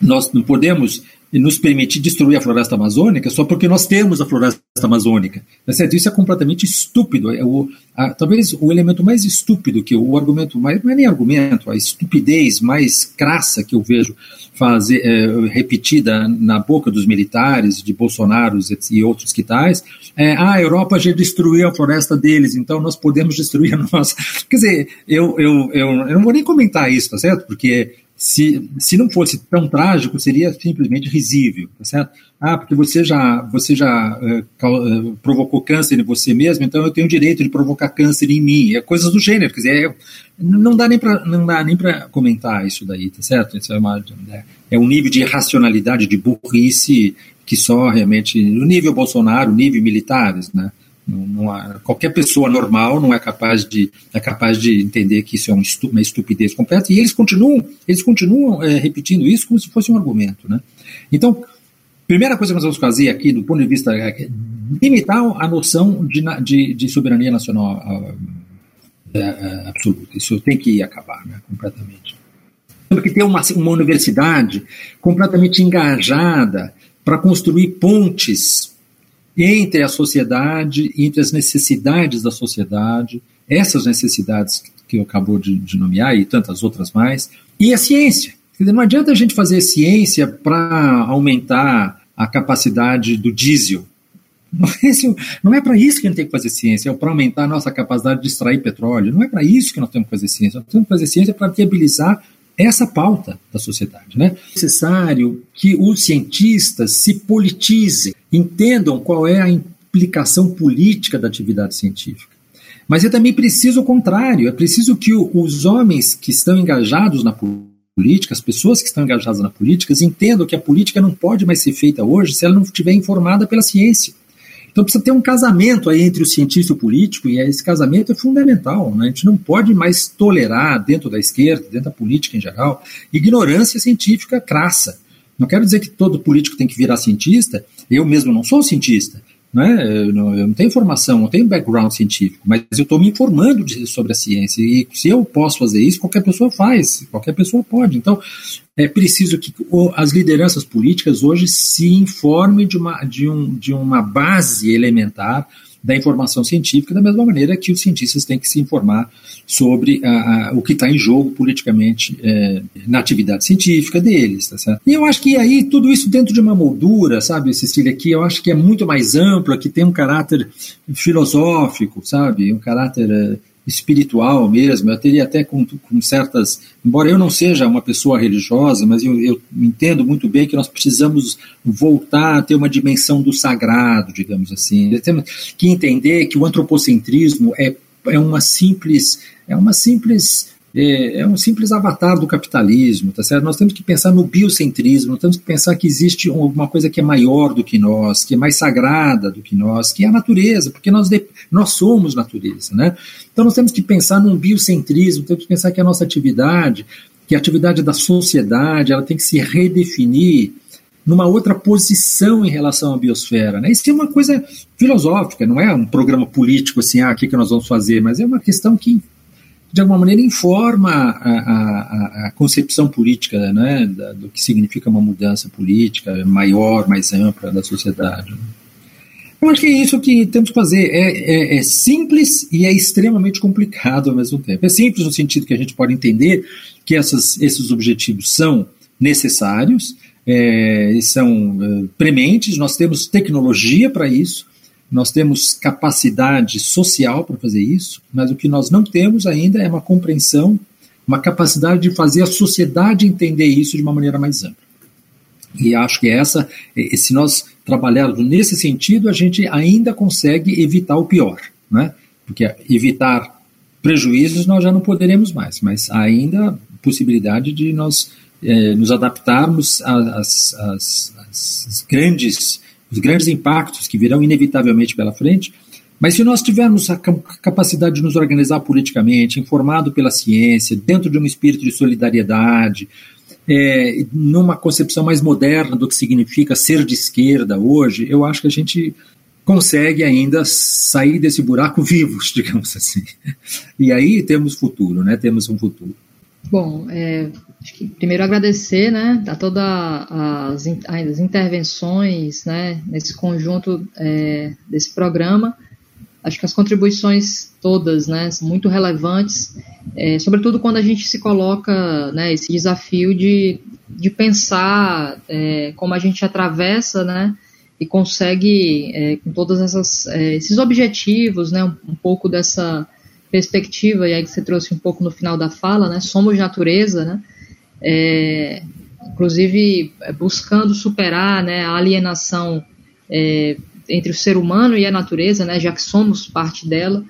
Nós não podemos nos permitir destruir a floresta amazônica só porque nós temos a floresta amazônica. Tá certo? Isso é completamente estúpido. É o, a, talvez o elemento mais estúpido que o argumento mais não é nem argumento, a estupidez mais crassa que eu vejo fazer é, repetida na boca dos militares, de Bolsonaro e outros que tais, é, ah, a Europa já destruiu a floresta deles, então nós podemos destruir a nossa. <laughs> Quer dizer, eu, eu, eu, eu não vou nem comentar isso, tá certo? Porque se, se não fosse tão trágico, seria simplesmente risível, tá certo? Ah, porque você já, você já uh, uh, provocou câncer em você mesmo, então eu tenho o direito de provocar câncer em mim. É coisas do gênero, quer dizer, é, não dá nem para comentar isso daí, tá certo? Isso é, uma, é, é um nível de irracionalidade, de burrice que só realmente, no nível Bolsonaro, nível militares, né? Não, há, qualquer pessoa normal não é capaz de é capaz de entender que isso é um uma estupidez completa e eles continuam eles continuam é, repetindo isso como se fosse um argumento, né? Então, primeira coisa que nós vamos fazer aqui do ponto de vista é limitar a noção de, de, de soberania nacional é, é, absoluta. Isso tem que acabar, né, completamente. Temos que ter uma, uma universidade completamente engajada para construir pontes entre a sociedade, entre as necessidades da sociedade, essas necessidades que eu acabou de, de nomear e tantas outras mais, e a ciência. Não adianta a gente fazer ciência para aumentar a capacidade do diesel. <laughs> Não é, é para isso que a gente tem que fazer ciência, é para aumentar a nossa capacidade de extrair petróleo. Não é para isso que nós temos que fazer ciência. Nós temos que fazer ciência para viabilizar essa pauta da sociedade. Né? É necessário que os cientistas se politizem, entendam qual é a implicação política da atividade científica. Mas é também preciso o contrário, é preciso que os homens que estão engajados na política, as pessoas que estão engajadas na política, entendam que a política não pode mais ser feita hoje se ela não estiver informada pela ciência. Então precisa ter um casamento aí entre o cientista e o político, e esse casamento é fundamental. Né? A gente não pode mais tolerar, dentro da esquerda, dentro da política em geral, ignorância científica crassa. Não quero dizer que todo político tem que virar cientista, eu mesmo não sou cientista, né? Eu, não, eu não tenho formação, não tenho background científico, mas eu estou me informando de, sobre a ciência. E se eu posso fazer isso, qualquer pessoa faz, qualquer pessoa pode. Então, é preciso que as lideranças políticas hoje se informem de uma, de um, de uma base elementar da informação científica, da mesma maneira que os cientistas têm que se informar sobre a, a, o que está em jogo politicamente é, na atividade científica deles. Tá certo? E eu acho que aí tudo isso dentro de uma moldura, sabe, Cecília, que eu acho que é muito mais ampla, que tem um caráter filosófico, sabe, um caráter é, espiritual mesmo. Eu teria até com, com, certas. Embora eu não seja uma pessoa religiosa, mas eu, eu, entendo muito bem que nós precisamos voltar a ter uma dimensão do sagrado, digamos assim. Temos que entender que o antropocentrismo é, é uma simples. É uma simples é, é, um simples avatar do capitalismo, tá certo? Nós temos que pensar no biocentrismo, nós temos que pensar que existe alguma coisa que é maior do que nós, que é mais sagrada do que nós, que é a natureza, porque nós, nós somos natureza, né? Então nós temos que pensar num biocentrismo, temos que pensar que a nossa atividade, que a atividade da sociedade, ela tem que se redefinir numa outra posição em relação à biosfera. Né? Isso é uma coisa filosófica, não é um programa político assim, ah, o que, que nós vamos fazer, mas é uma questão que de alguma maneira informa a, a, a concepção política né, do que significa uma mudança política maior, mais ampla da sociedade. Eu acho que é isso que temos que fazer. É, é, é, simples e é extremamente complicado ao mesmo tempo. É simples no sentido que a gente pode entender que essas, esses objetivos são necessários, é, são é, prementes, nós temos tecnologia para isso, nós temos capacidade social para fazer isso, mas o que nós não temos ainda é uma compreensão, uma capacidade de fazer a sociedade entender isso de uma maneira mais ampla. E acho que essa, se nós trabalharmos nesse sentido, a gente ainda consegue evitar o pior, né? Porque evitar prejuízos nós já não poderemos mais, mas ainda possibilidade de nós eh, nos adaptarmos às, às, às grandes os grandes impactos que virão inevitavelmente pela frente, mas se nós tivermos a capacidade de nos organizar politicamente, informado pela ciência, dentro de um espírito de solidariedade, é, numa concepção mais moderna do que significa ser de esquerda hoje, eu acho que a gente consegue ainda sair desse buraco vivos, <laughs> digamos assim. E aí temos futuro, né? Temos um futuro. Bom, é, primeiro agradecer né, a todas as, as intervenções né, nesse conjunto é, desse programa. Acho que as contribuições todas né, são muito relevantes, é, sobretudo quando a gente se coloca né, esse desafio de, de pensar é, como a gente atravessa né, e consegue, é, com todos é, esses objetivos, né, um, um pouco dessa perspectiva, e aí que você trouxe um pouco no final da fala, né, somos natureza, né, é, inclusive é, buscando superar né, a alienação é, entre o ser humano e a natureza, né, já que somos parte dela.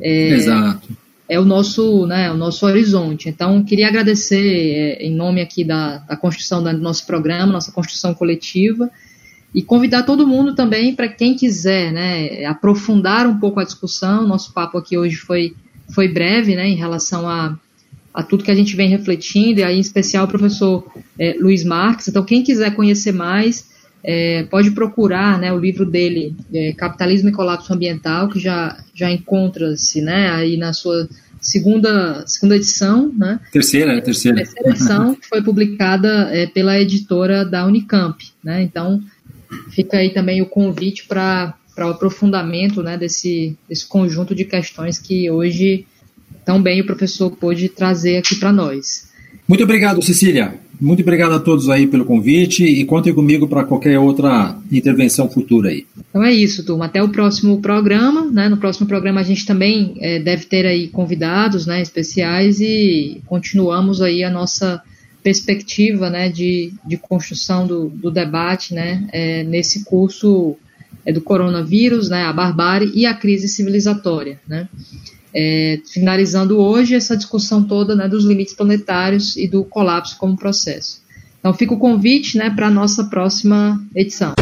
É, Exato. É o nosso, né, o nosso horizonte. Então, queria agradecer é, em nome aqui da, da construção do nosso programa, nossa construção coletiva, e convidar todo mundo também para quem quiser, né, aprofundar um pouco a discussão. Nosso papo aqui hoje foi, foi breve, né, em relação a a tudo que a gente vem refletindo, e aí em especial o professor é, Luiz Marques. Então, quem quiser conhecer mais, é, pode procurar né, o livro dele, é, Capitalismo e Colapso Ambiental, que já, já encontra-se né, aí na sua segunda, segunda edição. Né? Terceira, terceira. Terceira edição, <laughs> que foi publicada é, pela editora da Unicamp. Né? Então, fica aí também o convite para o aprofundamento né, desse, desse conjunto de questões que hoje também o professor pôde trazer aqui para nós. Muito obrigado, Cecília. Muito obrigado a todos aí pelo convite e contem comigo para qualquer outra intervenção futura aí. Então é isso, turma. Até o próximo programa. Né? No próximo programa a gente também é, deve ter aí convidados né, especiais e continuamos aí a nossa perspectiva né, de, de construção do, do debate né, é, nesse curso é, do coronavírus, né, a barbárie e a crise civilizatória. Né? É, finalizando hoje essa discussão toda né, dos limites planetários e do colapso como processo. Então fica o convite né, para a nossa próxima edição.